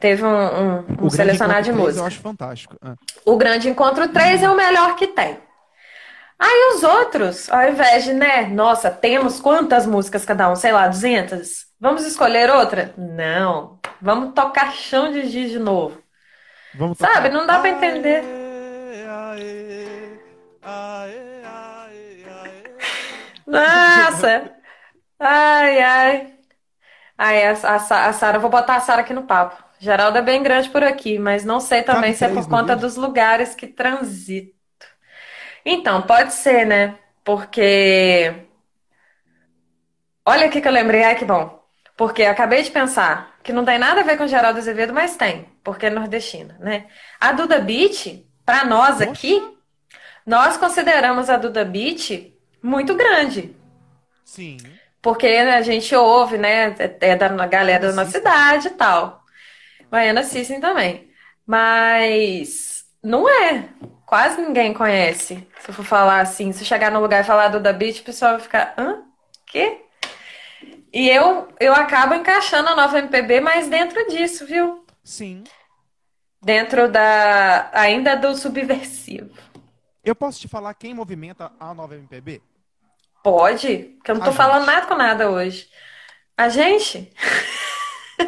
teve um, um, um selecionar de 3 eu música. acho fantástico. Ah. O grande encontro 3 é o melhor que tem. Aí os outros, ao invés de, né, nossa, temos quantas músicas cada um? Sei lá, 200? Vamos escolher outra? Não. Vamos tocar chão de giz de novo. Vamos Sabe? tocar. Não dá pra entender. Aê, aê. Nossa! Ai, ai. Ai, a, a, a Sara, vou botar a Sara aqui no papo. Geraldo é bem grande por aqui, mas não sei também Cabe se é por conta vídeo? dos lugares que transito. Então, pode ser, né? Porque. Olha aqui que eu lembrei, ai que bom. Porque acabei de pensar que não tem nada a ver com Geraldo Azevedo, mas tem, porque é nordestina, né? A Duda Beat, pra nós Poxa, aqui, nós consideramos a Duda Beat muito grande. sim. Porque a gente ouve, né? É da galera da nossa cidade e tal. Baiana System também. Mas não é. Quase ninguém conhece. Se eu for falar assim, se eu chegar no lugar e falar Duda Beat, o pessoal vai ficar, hã? Quê? E eu, eu acabo encaixando a nova MPB mais dentro disso, viu? Sim. Dentro da, ainda do subversivo. Eu posso te falar quem movimenta a nova MPB? Pode? Porque eu não A tô falando gente. nada com nada hoje. A gente?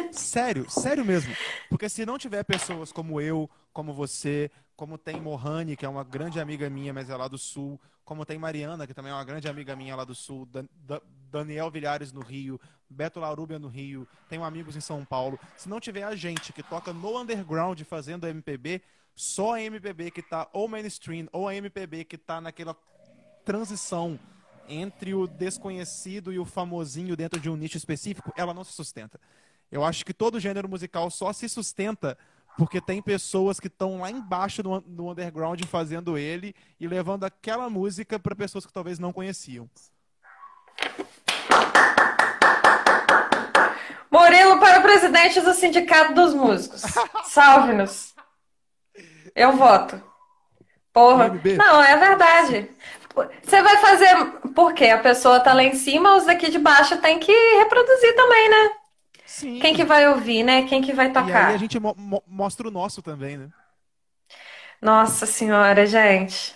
Sério, sério mesmo. Porque se não tiver pessoas como eu, como você, como tem Mohani, que é uma grande amiga minha, mas é lá do Sul, como tem Mariana, que também é uma grande amiga minha lá do Sul, Dan- Da- Daniel Vilhares no Rio, Beto Larubia no Rio, tenho amigos em São Paulo. Se não tiver a gente que toca no underground fazendo MPB, só a MPB que tá ou mainstream, ou a MPB que tá naquela transição entre o desconhecido e o famosinho dentro de um nicho específico, ela não se sustenta. Eu acho que todo gênero musical só se sustenta porque tem pessoas que estão lá embaixo no underground fazendo ele e levando aquela música para pessoas que talvez não conheciam. Murilo para o presidente do Sindicato dos Músicos. Salve-nos. Eu voto. Porra. MB. Não, é verdade. Você vai fazer. Porque a pessoa tá lá em cima, os daqui de baixo tem que reproduzir também, né? Sim. Quem que vai ouvir, né? Quem que vai E aí tocar? a gente mo- mo- mostra o nosso também, né? Nossa senhora, gente.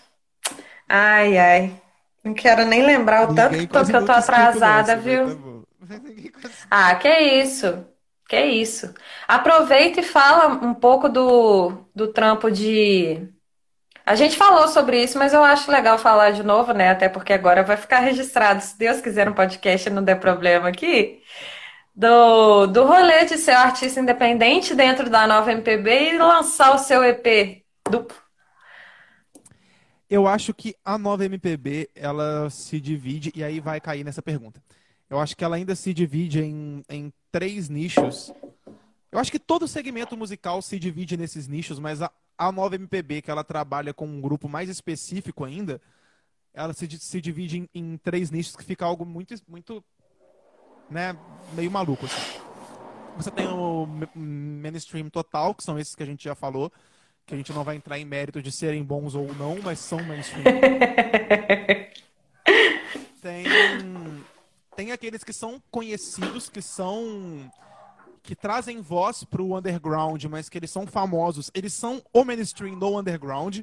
Ai, ai. Não quero nem lembrar o tanto Ninguém quase que eu tô atrasada, mas viu? tá Ah, que isso. Que isso. Aproveita e fala um pouco do, do trampo de. A gente falou sobre isso, mas eu acho legal falar de novo, né? Até porque agora vai ficar registrado, se Deus quiser, no podcast e não der problema aqui. Do, do rolê de ser um artista independente dentro da nova MPB e lançar o seu EP duplo. Eu acho que a nova MPB, ela se divide, e aí vai cair nessa pergunta. Eu acho que ela ainda se divide em, em três nichos. Eu acho que todo segmento musical se divide nesses nichos, mas a, a nova MPB, que ela trabalha com um grupo mais específico ainda, ela se, se divide em, em três nichos que fica algo muito, muito né, meio maluco. Assim. Você tem o mainstream total, que são esses que a gente já falou, que a gente não vai entrar em mérito de serem bons ou não, mas são mainstream. tem, tem aqueles que são conhecidos, que são que trazem voz para o underground, mas que eles são famosos. Eles são o mainstream no underground,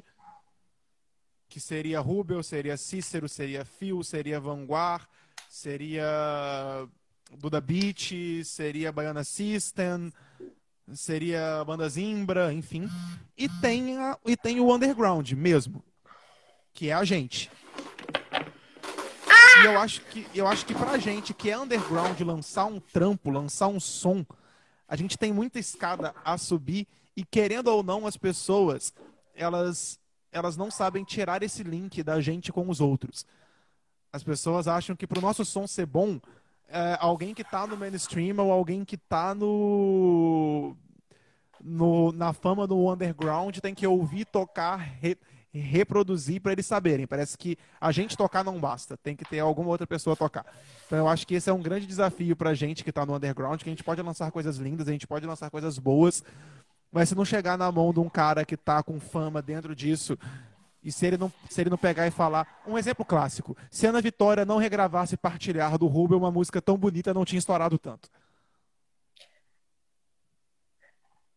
que seria Rubel, seria Cícero, seria Phil, seria Vanguard, seria Duda Beat, seria Baiana System, seria Banda Zimbra, enfim. E tem, a, e tem o underground mesmo, que é a gente. E eu acho que eu acho que pra gente que é underground lançar um trampo, lançar um som, a gente tem muita escada a subir e querendo ou não as pessoas, elas elas não sabem tirar esse link da gente com os outros. As pessoas acham que pro nosso som ser bom, é, alguém que tá no mainstream ou alguém que tá no, no na fama do underground tem que ouvir, tocar, re, reproduzir para eles saberem. Parece que a gente tocar não basta, tem que ter alguma outra pessoa tocar. Então eu acho que esse é um grande desafio pra gente que tá no underground, que a gente pode lançar coisas lindas, a gente pode lançar coisas boas, mas se não chegar na mão de um cara que tá com fama dentro disso, e se ele, não, se ele não pegar e falar. Um exemplo clássico: se Ana Vitória não regravasse Partilhar do Rubio, uma música tão bonita não tinha estourado tanto.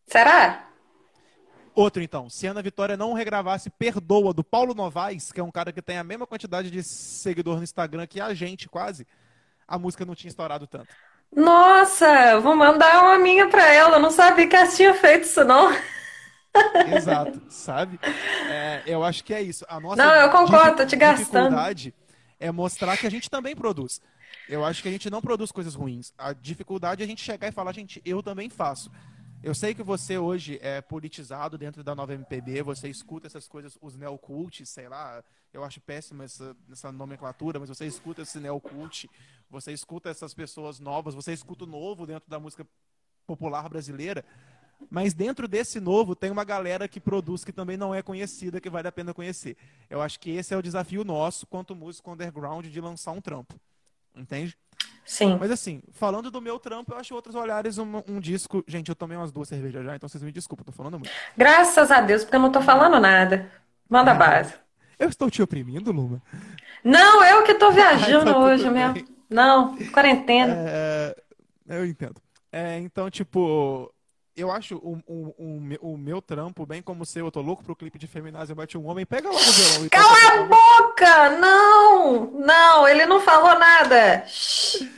Será? Outro, então. Se Ana Vitória não regravasse Perdoa, do Paulo Novaes, que é um cara que tem a mesma quantidade de seguidor no Instagram que a gente, quase, a música não tinha estourado tanto. Nossa, vou mandar uma minha pra ela. Eu não sabia que ela tinha feito isso, não. Exato, sabe? É, eu acho que é isso. A nossa não, eu concordo, tô te gastando. dificuldade é mostrar que a gente também produz. Eu acho que a gente não produz coisas ruins. A dificuldade é a gente chegar e falar, gente, eu também faço. Eu sei que você hoje é politizado dentro da nova MPB, você escuta essas coisas, os neocults, sei lá, eu acho péssima essa, essa nomenclatura, mas você escuta esse neocult, você escuta essas pessoas novas, você escuta o novo dentro da música popular brasileira. Mas dentro desse novo tem uma galera que produz que também não é conhecida, que vale a pena conhecer. Eu acho que esse é o desafio nosso, quanto músico underground, de lançar um trampo. Entende? Sim. Mas assim, falando do meu trampo, eu acho outros olhares um, um disco. Gente, eu tomei umas duas cervejas já, então vocês me desculpem, tô falando muito. Graças a Deus, porque eu não tô falando nada. Manda a é. base. Eu estou te oprimindo, Luma? Não, eu que tô viajando tá hoje mesmo. Não, quarentena. É, eu entendo. É, então, tipo, eu acho o, o, o, o, meu trampo, bem como o seu, eu tô louco pro clipe de Feminazio Bate um Homem, pega logo o violão e Cala a boca! Não! Não, ele não falou nada.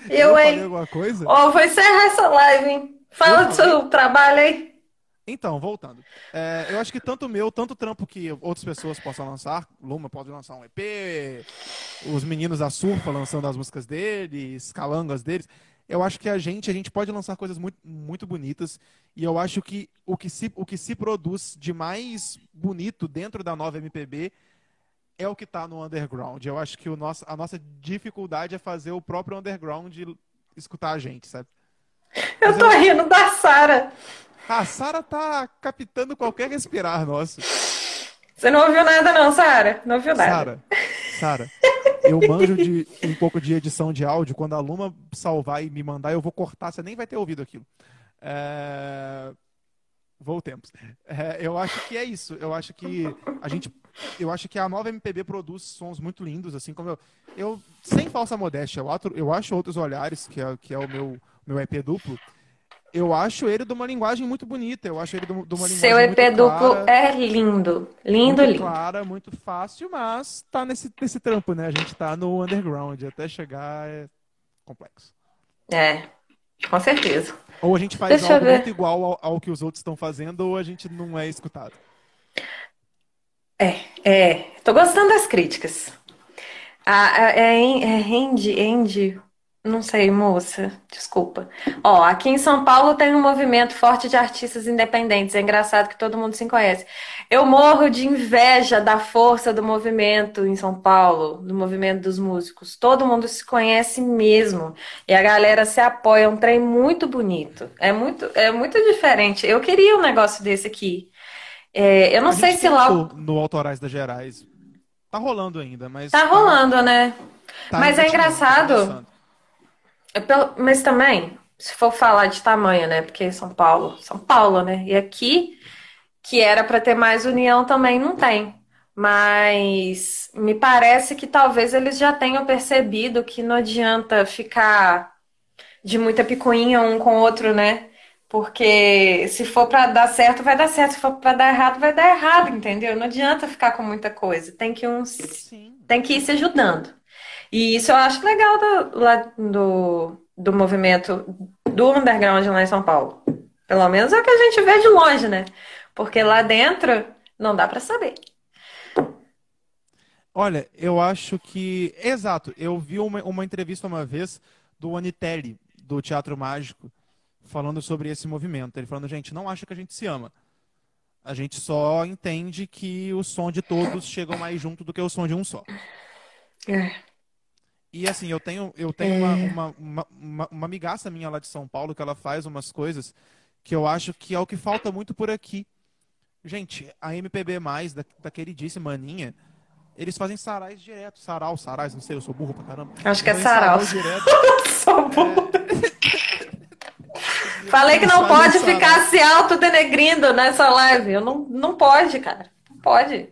Eu, eu hein? Falei alguma coisa? Ó, oh, vou encerrar essa live, hein? Fala do seu trabalho aí. Então, voltando. É, eu acho que tanto o meu, tanto o trampo que outras pessoas possam lançar, Luma pode lançar um EP, os meninos da Surfa lançando as músicas deles, calangas deles eu acho que a gente, a gente pode lançar coisas muito, muito bonitas e eu acho que o que, se, o que se produz de mais bonito dentro da nova MPB é o que está no underground. Eu acho que o nosso, a nossa dificuldade é fazer o próprio underground escutar a gente, sabe? Eu tô eu... rindo da Sara. A Sara tá captando qualquer respirar nosso. Você não ouviu nada não, Sara? Não ouviu nada. Sara, Sara, eu manjo de um pouco de edição de áudio. Quando a Luma salvar e me mandar, eu vou cortar. Você nem vai ter ouvido aquilo. É... Voltemos. É, eu acho que é isso. Eu acho que a gente, eu acho que a nova MPB produz sons muito lindos, assim como eu, eu sem falsa modéstia, eu, eu acho outros olhares que é, que é o meu meu EP duplo eu acho ele de uma linguagem muito bonita. Eu acho ele de uma linguagem Seu EP muito duplo clara, é lindo. Lindo, muito lindo. clara, muito fácil, mas tá nesse, nesse trampo, né? A gente tá no underground. Até chegar é complexo. É, com certeza. Ou a gente faz Deixa algo muito igual ao, ao, que os outros estão fazendo, ou a gente não é escutado. É, é. Tô gostando das críticas. Ah, é, é, é Andy Não sei, moça. Desculpa. Ó, aqui em São Paulo tem um movimento forte de artistas independentes. É engraçado que todo mundo se conhece. Eu morro de inveja da força do movimento em São Paulo, do movimento dos músicos. Todo mundo se conhece mesmo. E a galera se apoia. É um trem muito bonito. É muito, é muito diferente. Eu queria um negócio desse aqui. É, eu não A sei se lá. no Autorais das Gerais. Tá rolando ainda, mas Tá tá, rolando, né? tá Mas é tá engraçado. É Mas também, se for falar de tamanho, né? Porque São Paulo, São Paulo, né? E aqui, que era para ter mais união, também não tem. Mas me parece que talvez eles já tenham percebido que não adianta ficar de muita picuinha um com o outro, né? Porque se for para dar certo, vai dar certo. Se for para dar errado, vai dar errado, entendeu? Não adianta ficar com muita coisa. Tem que um, Sim. tem que ir se ajudando. E isso eu acho legal do, do, do movimento do underground lá em São Paulo. Pelo menos é o que a gente vê de longe, né? Porque lá dentro não dá pra saber. Olha, eu acho que. Exato, eu vi uma, uma entrevista uma vez do Anitelli, do Teatro Mágico, falando sobre esse movimento. Ele falando, gente, não acha que a gente se ama. A gente só entende que o som de todos chega mais junto do que o som de um só. É. E assim, eu tenho, eu tenho uma, É. uma, uma, uma, uma amigaça minha lá de São Paulo que ela faz umas coisas que eu acho que é o que falta muito por aqui. Gente, a MPB, da, da queridíssima Aninha, eles fazem sarais direto. Sarau, sarais, não sei, eu sou burro pra caramba. Acho que é sarau. direto. Sou burra. Falei que não pode sarau. ficar se autodenegrindo nessa live. Eu não, não pode, cara. Não pode.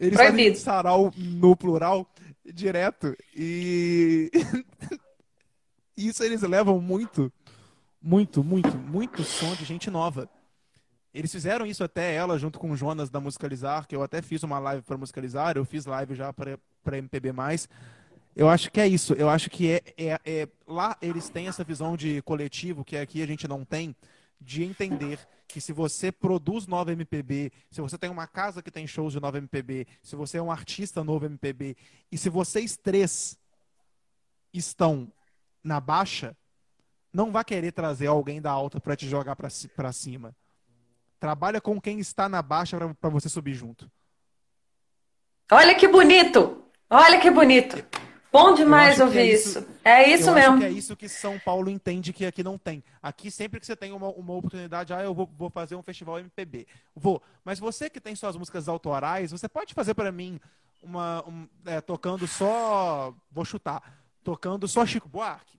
Eles fazem Proibido. sarau no plural direto. E isso eles levam muito, muito, muito, muito som de gente nova. Eles fizeram isso até ela, junto com o Jonas da Musicalizar, que eu até fiz uma live para Musicalizar, eu fiz live já para MPB. Eu acho que é isso. Eu acho que é, é- é- lá eles têm essa visão de coletivo que aqui a gente não tem, de entender que se você produz nova MPB, se você tem uma casa que tem shows de nova MPB, se você é um artista novo MPB, e se vocês três estão na baixa, não vai querer trazer alguém da alta para te jogar para cima. Trabalha com quem está na baixa para você subir junto. Olha que bonito! Olha que bonito! Bom demais que ouvir é isso. isso- É isso eu mesmo. acho que é isso que São Paulo entende que aqui não tem. Aqui, sempre que você tem uma, uma oportunidade, ah, eu vou, vou fazer um festival MPB. Vou. Mas você que tem suas músicas autorais, você pode fazer para mim uma. um- é, tocando só. Vou chutar. Tocando só Chico Buarque?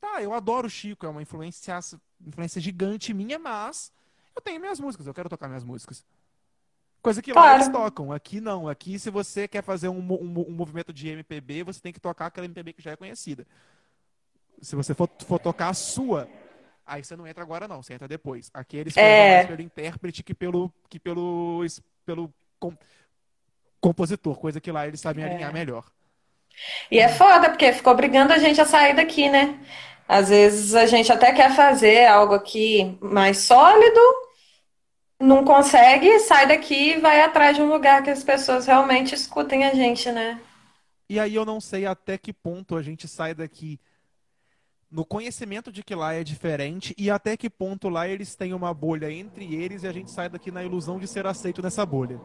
Tá, eu adoro Chico, é uma influência, influência gigante minha, mas eu tenho minhas músicas, eu quero tocar minhas músicas. Coisa que lá Claro. eles tocam. Aqui não. Aqui, se você quer fazer um, um um movimento de MPB, você tem que tocar aquela MPB que já é conhecida. Se você for, for tocar a sua, aí você não entra agora, não. Você entra depois. Aqui eles É. mais pelo intérprete que pelo, que pelo, pelo com- compositor. Coisa que lá eles sabem É. alinhar melhor. E é foda, porque ficou obrigando a gente a sair daqui, né? Às vezes a gente até quer fazer algo aqui mais sólido, não consegue, sai daqui e vai atrás de um lugar que as pessoas realmente escutem a gente, né? E aí eu não sei até que ponto a gente sai daqui no conhecimento de que lá é diferente e até que ponto lá eles têm uma bolha entre eles e a gente sai daqui na ilusão de ser aceito nessa bolha.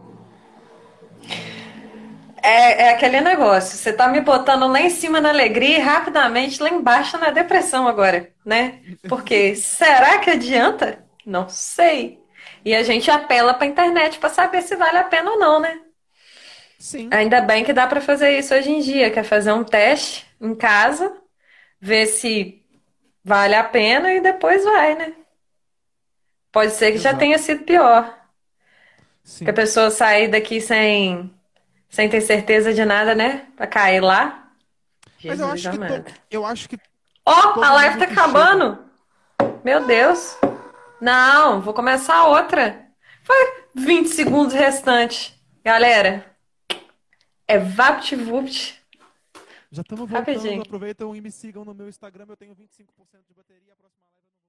É, é aquele negócio, você tá me botando lá em cima na alegria e rapidamente lá embaixo na depressão agora, né? Porque será que adianta? Não sei. E a gente apela pra internet pra saber se vale a pena ou não, né? Sim. Ainda bem que dá pra fazer isso hoje em dia, que é fazer um teste em casa, ver se vale a pena e depois vai, né? Pode ser que já Exato. tenha sido pior. Sim. Que a pessoa sair daqui sem, sem ter certeza de nada, né? Pra cair lá. Mas eu Jesus acho que to- eu acho que Ó, todo a live tá acabando. Meu Deus. Não, vou começar outra. Foi 20 segundos restantes. Galera, é VaptVupt. já estamos voltando. Rapidinho. Aproveitam e me sigam no meu Instagram. Eu tenho 25% de bateria. A próxima live eu não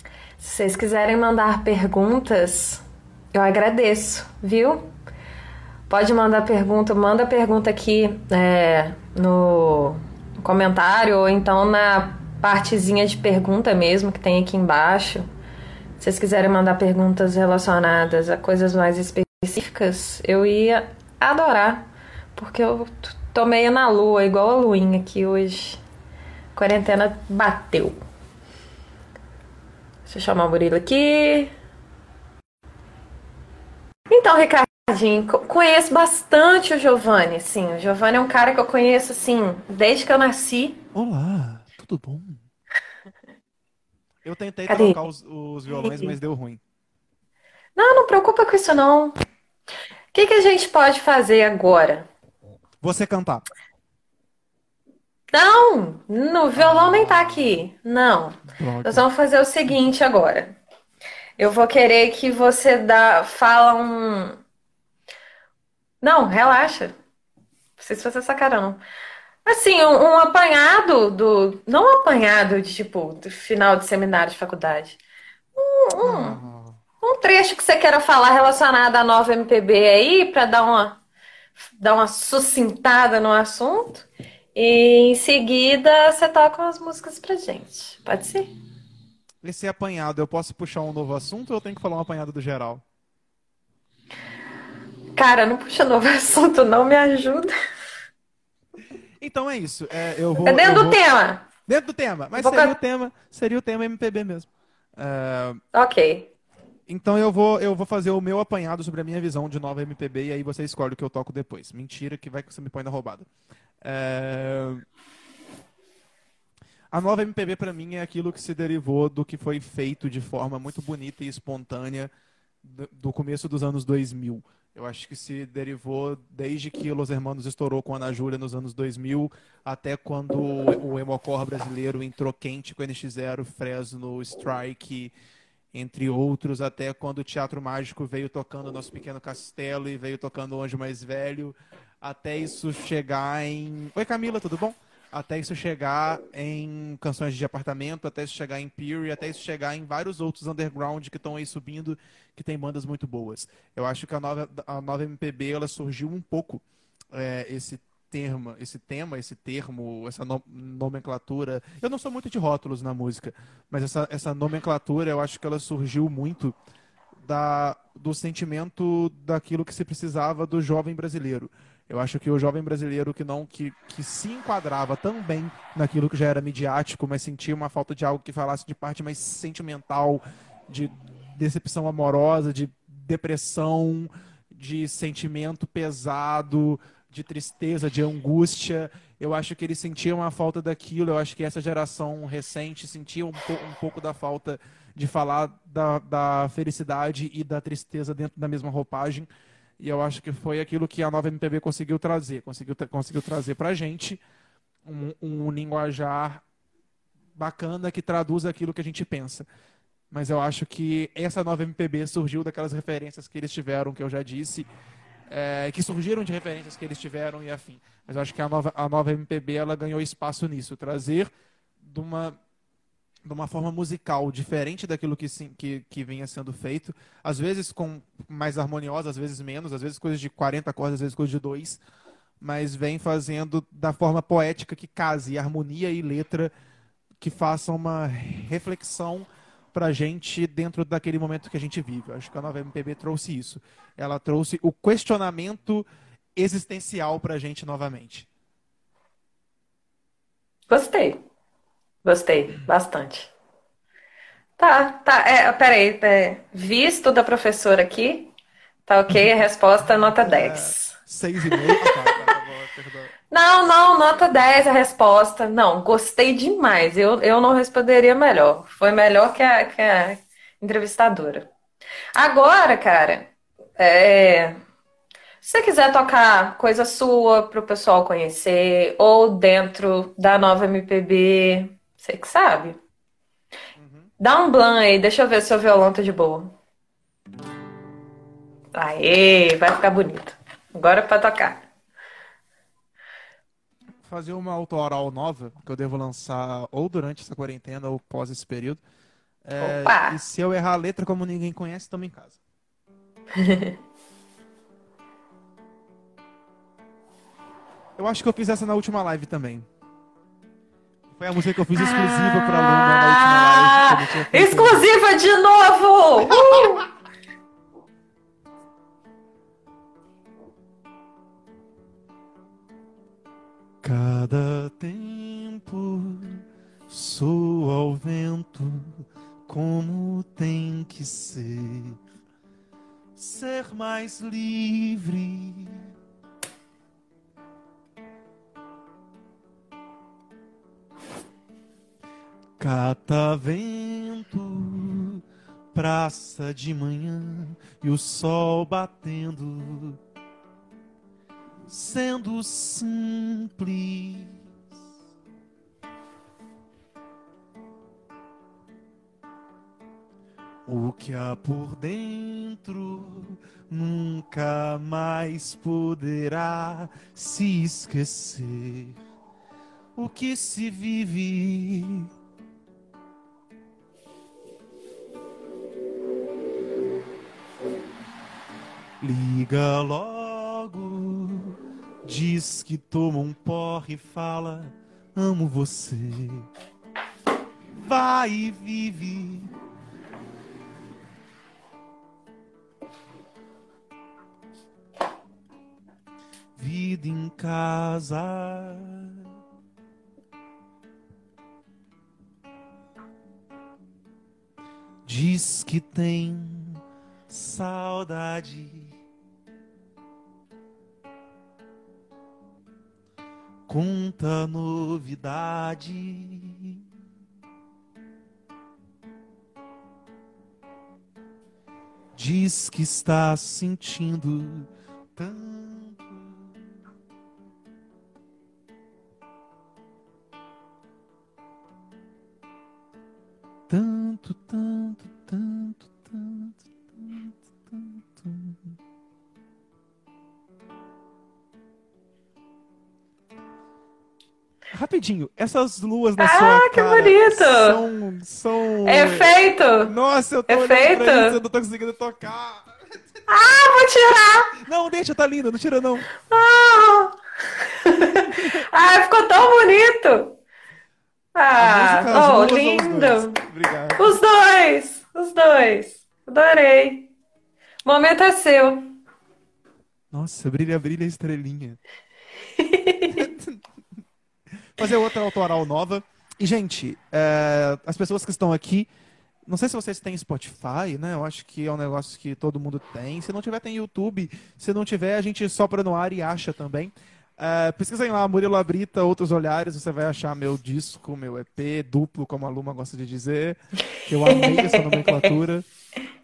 vou Se vocês quiserem mandar perguntas, eu agradeço, viu? Pode mandar pergunta, manda pergunta aqui é, no comentário ou então na partezinha de pergunta mesmo que tem aqui embaixo. Se vocês quiserem mandar perguntas relacionadas a coisas mais específicas, eu ia adorar, porque eu tô meio na lua, igual a luinha aqui hoje. Quarentena bateu. Deixa eu chamar o Murilo aqui. Então, Ricardinho, conheço bastante o Giovanni, sim. O Giovanni é um cara que eu conheço, assim, desde que eu nasci. Olá, tudo bom? Eu tentei Cadê? trocar os, os violões, mas deu ruim. Não, não preocupa com isso, não. O que, que a gente pode fazer agora? Você cantar. Não, no violão nem tá aqui. Não. Droga. Nós vamos fazer o seguinte agora. Eu vou querer que você dá, fala um. Não, relaxa. Não sei se você sacará, não. Assim, um, um, apanhado do. Não um apanhado de tipo, do final de seminário de faculdade. Um, um, ah. um trecho que você queira falar relacionado à nova MPB aí, para dar uma, dar uma sucintada no assunto. E em seguida você toca as músicas pra gente. Pode ser? Esse apanhado, eu posso puxar um novo assunto ou eu tenho que falar um apanhado do geral? Cara, não puxa novo assunto, não me ajuda. Então é isso. É, eu vou, é dentro do vou... tema. Dentro do tema, mas seria, o tema, seria o tema MPB mesmo. É... Ok. Então eu vou, eu vou fazer o meu apanhado sobre a minha visão de nova MPB e aí você escolhe o que eu toco depois. Mentira, que vai que você me põe na roubada. É... A nova MPB para mim é aquilo que se derivou do que foi feito de forma muito bonita e espontânea do começo dos anos 2000. Eu acho que se derivou desde que Los Hermanos estourou com a Ana Júlia nos anos 2000 até quando o emocore brasileiro entrou quente com NX0, Fresno, Strike, entre outros, até quando o Teatro Mágico veio tocando Nosso Pequeno Castelo e veio tocando O Anjo Mais Velho, até isso chegar em... Oi Camila, tudo bom? Até isso chegar em canções de apartamento, até isso chegar em Peary, até isso chegar em vários outros underground que estão aí subindo, que tem bandas muito boas. Eu acho que a nova, a nova MPB ela surgiu um pouco é, esse termo, esse tema, esse termo, essa no, nomenclatura. Eu não sou muito de rótulos na música, mas essa, essa nomenclatura eu acho que ela surgiu muito da, do sentimento daquilo que se precisava do jovem brasileiro. Eu acho que o jovem brasileiro que não que, que se enquadrava também naquilo que já era midiático, mas sentia uma falta de algo que falasse de parte mais sentimental, de decepção amorosa, de depressão, de sentimento pesado, de tristeza, de angústia. Eu acho que ele sentia uma falta daquilo. Eu acho que essa geração recente sentia um, po um pouco da falta de falar da, da felicidade e da tristeza dentro da mesma roupagem. E eu acho que foi aquilo que a nova MPB conseguiu trazer. Conseguiu, conseguiu trazer pra gente um, um linguajar bacana que traduz aquilo que a gente pensa. Mas eu acho que essa nova MPB surgiu daquelas referências que eles tiveram, que eu já disse, é, que surgiram de referências que eles tiveram e afim. Mas eu acho que a nova, a nova MPB ela ganhou espaço nisso, trazer de uma de uma forma musical diferente daquilo que, que, que vinha sendo feito, às vezes com mais harmoniosa, às vezes menos, às vezes coisas de 40 acordes, às vezes coisas de dois, mas vem fazendo da forma poética que case harmonia e letra que façam uma reflexão para a gente dentro daquele momento que a gente vive. Acho que a nova MPB trouxe isso. Ela trouxe o questionamento existencial para a gente novamente. Gostei. Gostei, bastante. Tá, tá. É, peraí, é, visto da professora aqui, tá ok? A resposta é nota 10. É, 6,5? Ah, tá, tá, tá Não, não, nota 10 a resposta. Não, gostei demais. Eu, eu não responderia melhor. Foi melhor que a, que a entrevistadora. Agora, cara, é, se você quiser tocar coisa sua para o pessoal conhecer, ou dentro da nova MPB, você que sabe. Uhum. Dá um blan aí, deixa eu ver se o violão tá de boa. Aê, vai ficar bonito. Agora é pra tocar. Fazer uma autoral nova, que eu devo lançar ou durante essa quarentena ou pós esse período. É, Opa! E se eu errar a letra como ninguém conhece, estamos em casa. Eu acho que eu fiz essa na última live também. Foi a música que eu fiz exclusiva pra Luma na última live. Ah, exclusiva de novo! Uh! Cada tempo soa ao vento como tem que ser, ser mais livre. Catavento, praça de manhã e o sol batendo, sendo simples. O que há por dentro nunca mais poderá se esquecer. O que se vive Liga logo, diz que toma um porre e fala: Amo você. Vai e vive. Vida em casa. Diz que tem saudade. Conta novidade. Diz que está sentindo tanto. Tanto, tanto, Rapidinho, essas luas na ah, sua que cara bonito! São, são... Efeito! Nossa, eu tô olhando pra isso, eu não tô conseguindo tocar. Ah, vou tirar! Não, deixa, tá lindo, não tira não. Ah, ah ficou tão bonito! Ah, música, oh, lindo! dois? Os dois! Os dois! Adorei! O momento é seu. Nossa, brilha, brilha estrelinha. Fazer outra autoral nova. E, gente, é, as pessoas que estão aqui, não sei se vocês têm Spotify, né? Eu acho que é um negócio que todo mundo tem. Se não tiver, tem YouTube. Se não tiver, a gente sopra no ar e acha também. É, pesquisem lá, Murilo Abrita, Outros Olhares, você vai achar meu disco, meu EP, duplo, como a Luma gosta de dizer. Eu amei essa nomenclatura.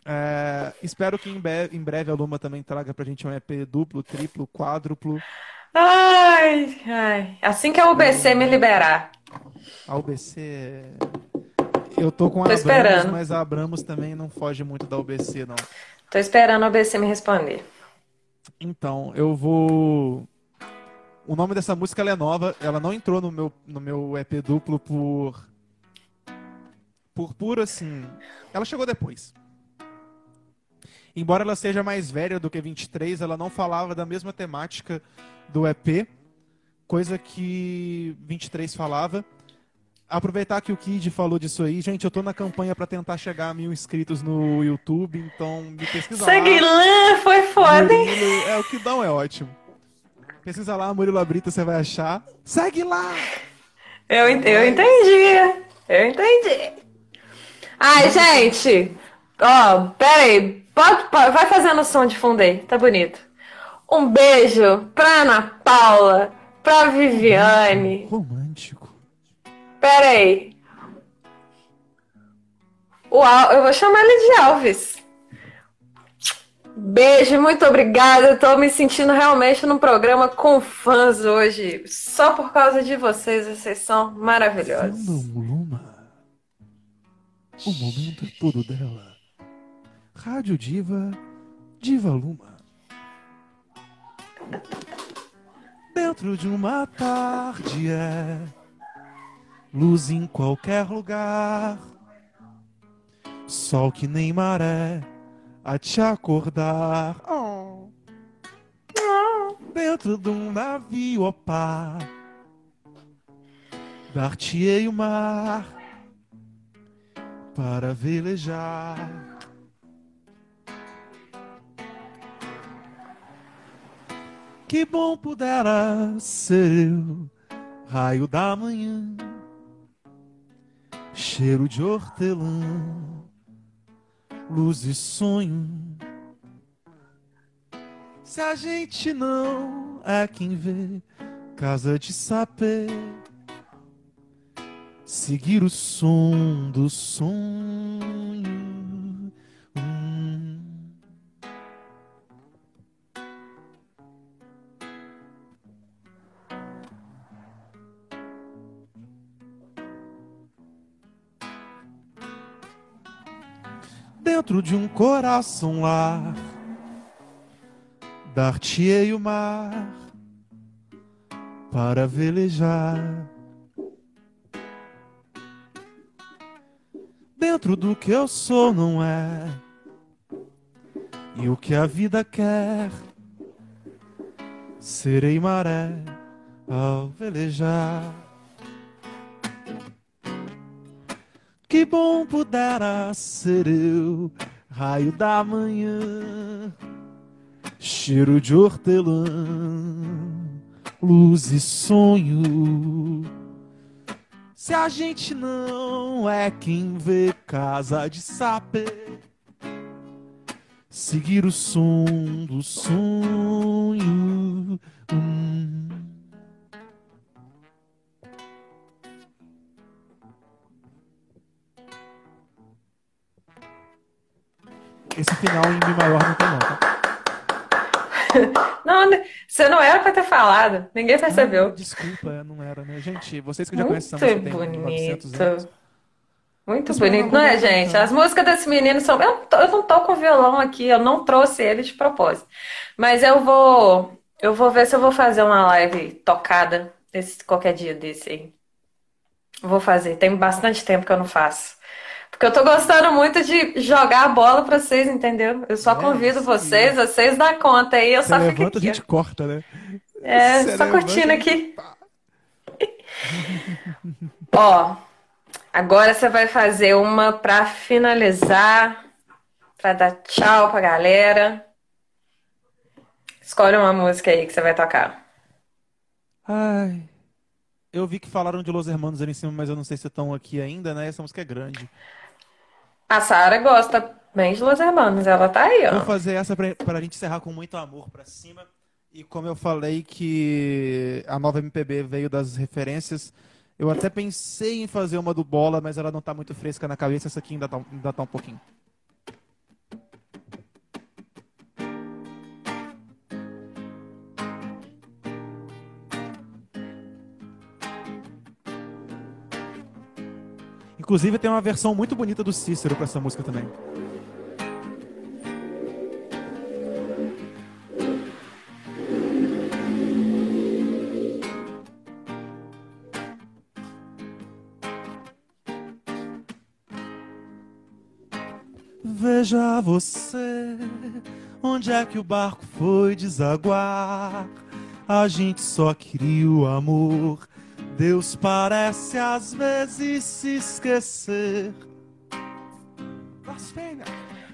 É, espero que em breve, em breve a Luma também traga pra gente um EP duplo, triplo, quádruplo. Ai, ai. Assim que a UBC me liberar. A UBC. Eu tô com a Abramos, esperando. mas a Abramos também não foge muito da UBC, não. Tô esperando a UBC me responder. Então, eu vou. O nome dessa música é nova, ela não entrou no meu, no meu EP duplo por. Por puro assim. Ela chegou depois. Embora ela seja mais velha do que 23, ela não falava da mesma temática do EP, coisa que 23 falava. Aproveitar que o Kid falou disso aí, gente, eu tô na campanha pra tentar chegar a mil inscritos no YouTube, então me pesquisa Segue lá. foi foda, hein? Murilo, é, o que dão é ótimo. Pesquisa lá, Murilo Abrita, você vai achar. Segue lá! Eu, eu entendi. Eu entendi. Ai, gente. Ó, peraí. Pode, pode- vai fazendo o som de fundo aí. Tá bonito. Um beijo pra Ana Paula, pra Viviane. Romântico. Peraí. O Al... Eu vou chamar ele de Alves. Beijo, muito obrigada. Eu tô me sentindo realmente num programa com fãs hoje. Só por causa de vocês. Vocês são maravilhosos. Luma. O momento é todo dela. Rádio Diva, Diva Luma. Dentro de uma tarde é luz em qualquer lugar. Sol que nem maré a te acordar. Oh. Dentro de um navio, ó pá. Dar-te-ei o mar para velejar. Que bom pudera ser eu, raio da manhã, cheiro de hortelã, luz e sonho. Se a gente não é quem vê casa de sapê, seguir o som do sonho. Dentro de um coração lá, dar-te-ei o mar para velejar. dentro do que eu sou não é. E o que a vida quer, serei maré ao velejar. Que bom pudera ser eu, raio da manhã, cheiro de hortelã, luz e sonho se a gente não é quem vê casa de sapê, seguir o som do sonho. Hum. Esse final em Mi maior não tem não, tá? Não, você não era para ter falado. Ninguém percebeu. Desculpa, não era, né? Gente, vocês que já conhecem essa música bonito. 900 anos. Muito Mas bonito, não é, gente? As músicas desse menino são. Eu não, tô, eu não tô com violão aqui, eu não trouxe ele de propósito. Mas eu vou. Eu vou ver se eu vou fazer uma live tocada esse, qualquer dia desse aí. Vou fazer. Tem bastante tempo que eu não faço. Porque eu tô gostando muito de jogar a bola pra vocês, entendeu? Eu só é, convido sim. vocês, vocês dão conta aí, eu Você só levanta, fico aqui. a gente ó. corta, né? É, Você só curtindo aqui. Ó, agora você vai fazer uma pra finalizar, pra dar tchau pra galera. Escolhe uma música aí que você vai tocar. Ai. Eu vi que falaram de Los Hermanos ali em cima, mas eu não sei se estão aqui ainda, né? Essa música é grande. A Sara gosta bem de Los Hermanos, ela tá aí, ó. Vou fazer essa pra, pra gente encerrar com muito amor pra cima. E como eu falei que a nova MPB veio das referências, eu até pensei em fazer uma do Bola, mas ela não tá muito fresca na cabeça, essa aqui ainda tá, ainda tá um pouquinho. Inclusive tem uma versão muito bonita do Cícero para essa música também. Veja você, onde é que o barco foi desaguar? A gente só queria o amor Deus parece às vezes se esquecer. Blasfêmia.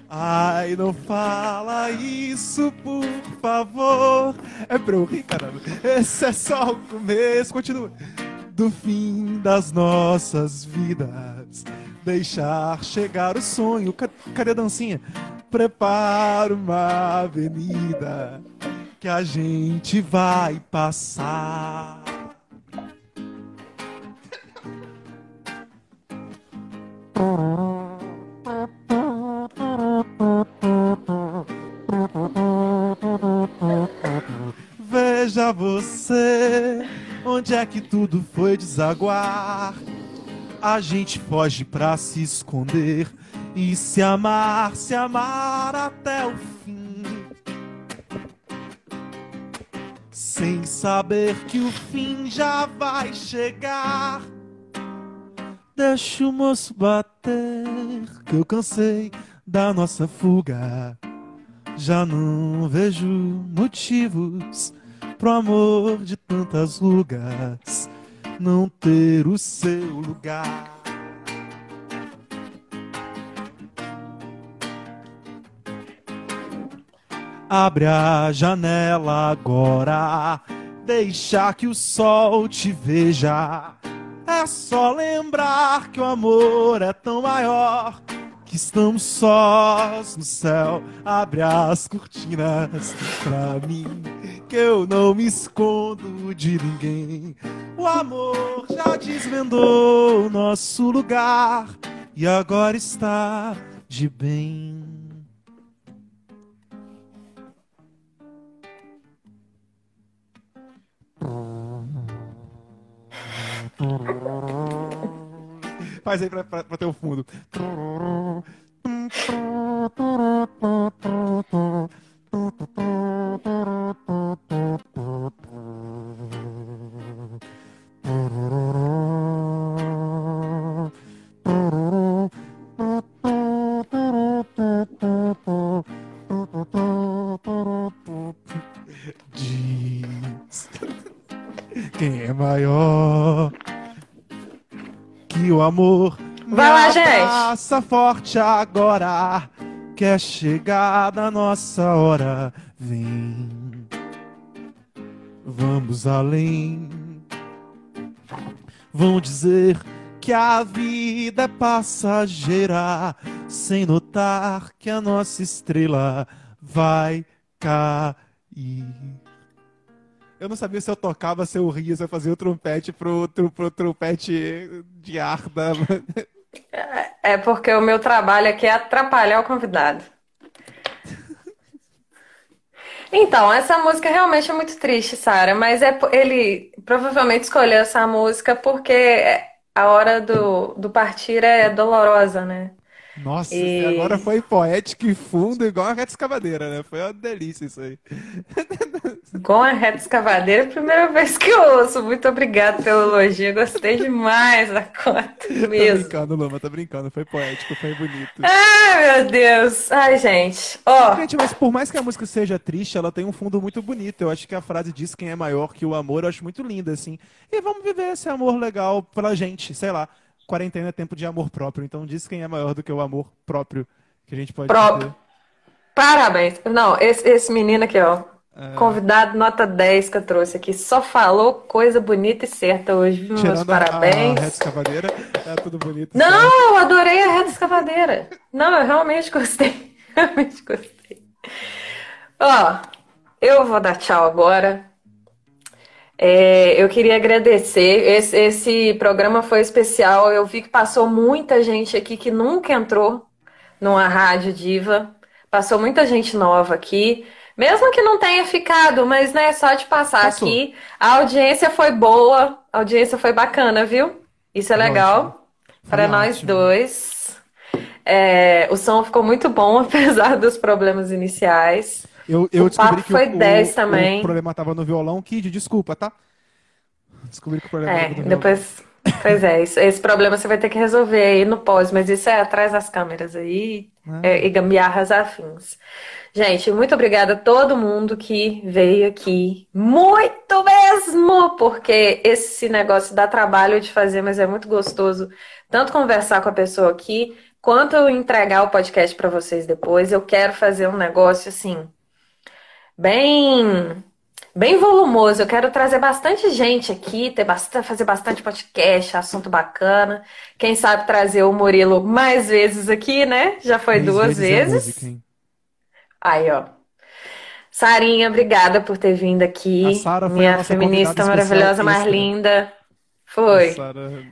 Ai, não fala isso, por favor. É pra eu caramba. Esse é só o começo. Continua. Do fim das nossas vidas. Deixar chegar o sonho. Cadê a dancinha? Prepara uma avenida que a gente vai passar. Veja você, onde é que tudo foi desaguar? A gente foge pra se esconder e se amar, se amar até o fim. Sem saber que o fim já vai chegar. Deixa o moço bater, que eu cansei da nossa fuga. Já não vejo motivos pro amor de tantas rugas não ter o seu lugar. Abre a janela agora, deixa que o sol te veja. É só lembrar que o amor é tão maior que estamos sós no céu. Abre as cortinas pra mim, que eu não me escondo de ninguém. O amor já desvendou o nosso lugar e agora está de bem. Faz aí pra, pra, pra ter o fundo. Quem é maior que o amor. Vai lá, gente. Passa forte agora, que é chegada a nossa hora. Vem, vamos além. Vão dizer que a vida é passageira, sem notar que a nossa estrela vai cair. Eu não sabia se eu tocava, se eu ria, se eu fazia o trompete pro, pro, pro trompete de ar da. É porque o meu trabalho aqui é atrapalhar o convidado. Então, essa música realmente é muito triste, Sara, mas é, ele provavelmente escolheu essa música porque a hora do, do partir é dolorosa, né? Nossa, e... agora foi poético e fundo, igual a reta escavadeira, né? Foi uma delícia isso aí. Com a reta escavadeira, primeira vez que eu ouço. Muito obrigada pelo elogio. Gostei demais da conta mesmo. Tô brincando, Luma, tô brincando. Foi poético, foi bonito. Ai, meu Deus. Ai, gente. Ó. Gente, mas por mais que a música seja triste, ela tem um fundo muito bonito. Eu acho que a frase diz quem é maior que o amor, eu acho muito linda, assim. E vamos viver esse amor legal pela gente, sei lá quarentena é tempo de amor próprio. Então diz quem é maior do que o amor próprio que a gente pode próprio. ter. Parabéns. Não, esse, esse menino aqui, ó. É... Convidado nota 10 que eu trouxe aqui. Só falou coisa bonita e certa hoje. Tirando Meus parabéns. A, a escavadeira, é tudo bonito. Não, eu adorei a reta escavadeira. Não, eu realmente gostei. Realmente gostei. Ó, eu vou dar tchau agora. É, eu queria agradecer. Esse, esse, programa foi especial. Eu vi que passou muita gente aqui que nunca entrou numa rádio diva. Passou muita gente nova aqui. Mesmo que não tenha ficado, mas né, só de passar Passou. aqui. A audiência foi boa, a audiência foi bacana, viu? Isso é legal para nós dois. É, o som ficou muito bom, apesar dos problemas iniciais. Eu, eu o descobri que foi o, 10 também. o problema tava no violão. Kid, desculpa, tá? Descobri que o problema é, no depois, violão. Pois é, isso, esse problema você vai ter que resolver aí no pós, mas isso é atrás das câmeras aí é. É, e gambiarras afins. Gente, muito obrigada a todo mundo que veio aqui. Muito mesmo! Porque esse negócio dá trabalho de fazer, mas é muito gostoso tanto conversar com a pessoa aqui, quanto entregar o podcast para vocês depois. Eu quero fazer um negócio assim bem bem volumoso. Eu quero trazer bastante gente aqui, ter bastante, fazer bastante podcast, assunto bacana. Quem sabe trazer o Murilo mais vezes aqui, né? Já foi Três duas vezes. vezes. Aí, ó. Sarinha, obrigada por ter vindo aqui. Minha feminista maravilhosa, mais linda. Foi.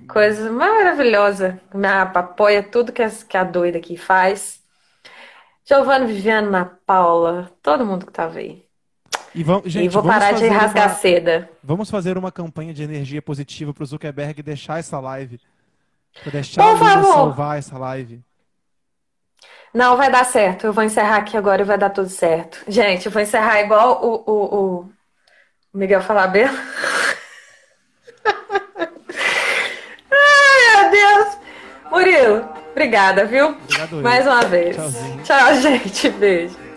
Coisa maravilhosa. Me apoia tudo que a, que a doida aqui faz. Giovanna, Viviana, Ana Paula, todo mundo que tava aí. E, vamos, gente, e vou parar de rasgar uma, seda. Vamos fazer uma campanha de energia positiva para o Zuckerberg deixar essa live. Para deixar Por favor. salvar essa live. Não, vai dar certo. Eu vou encerrar aqui agora e vai dar tudo certo. Gente, eu vou encerrar igual o, o, o Miguel Falabella. Ai, meu Deus. Murilo, obrigada, viu? Obrigado, Mais uma vez. Tchauzinho. Tchau, gente. Beijo.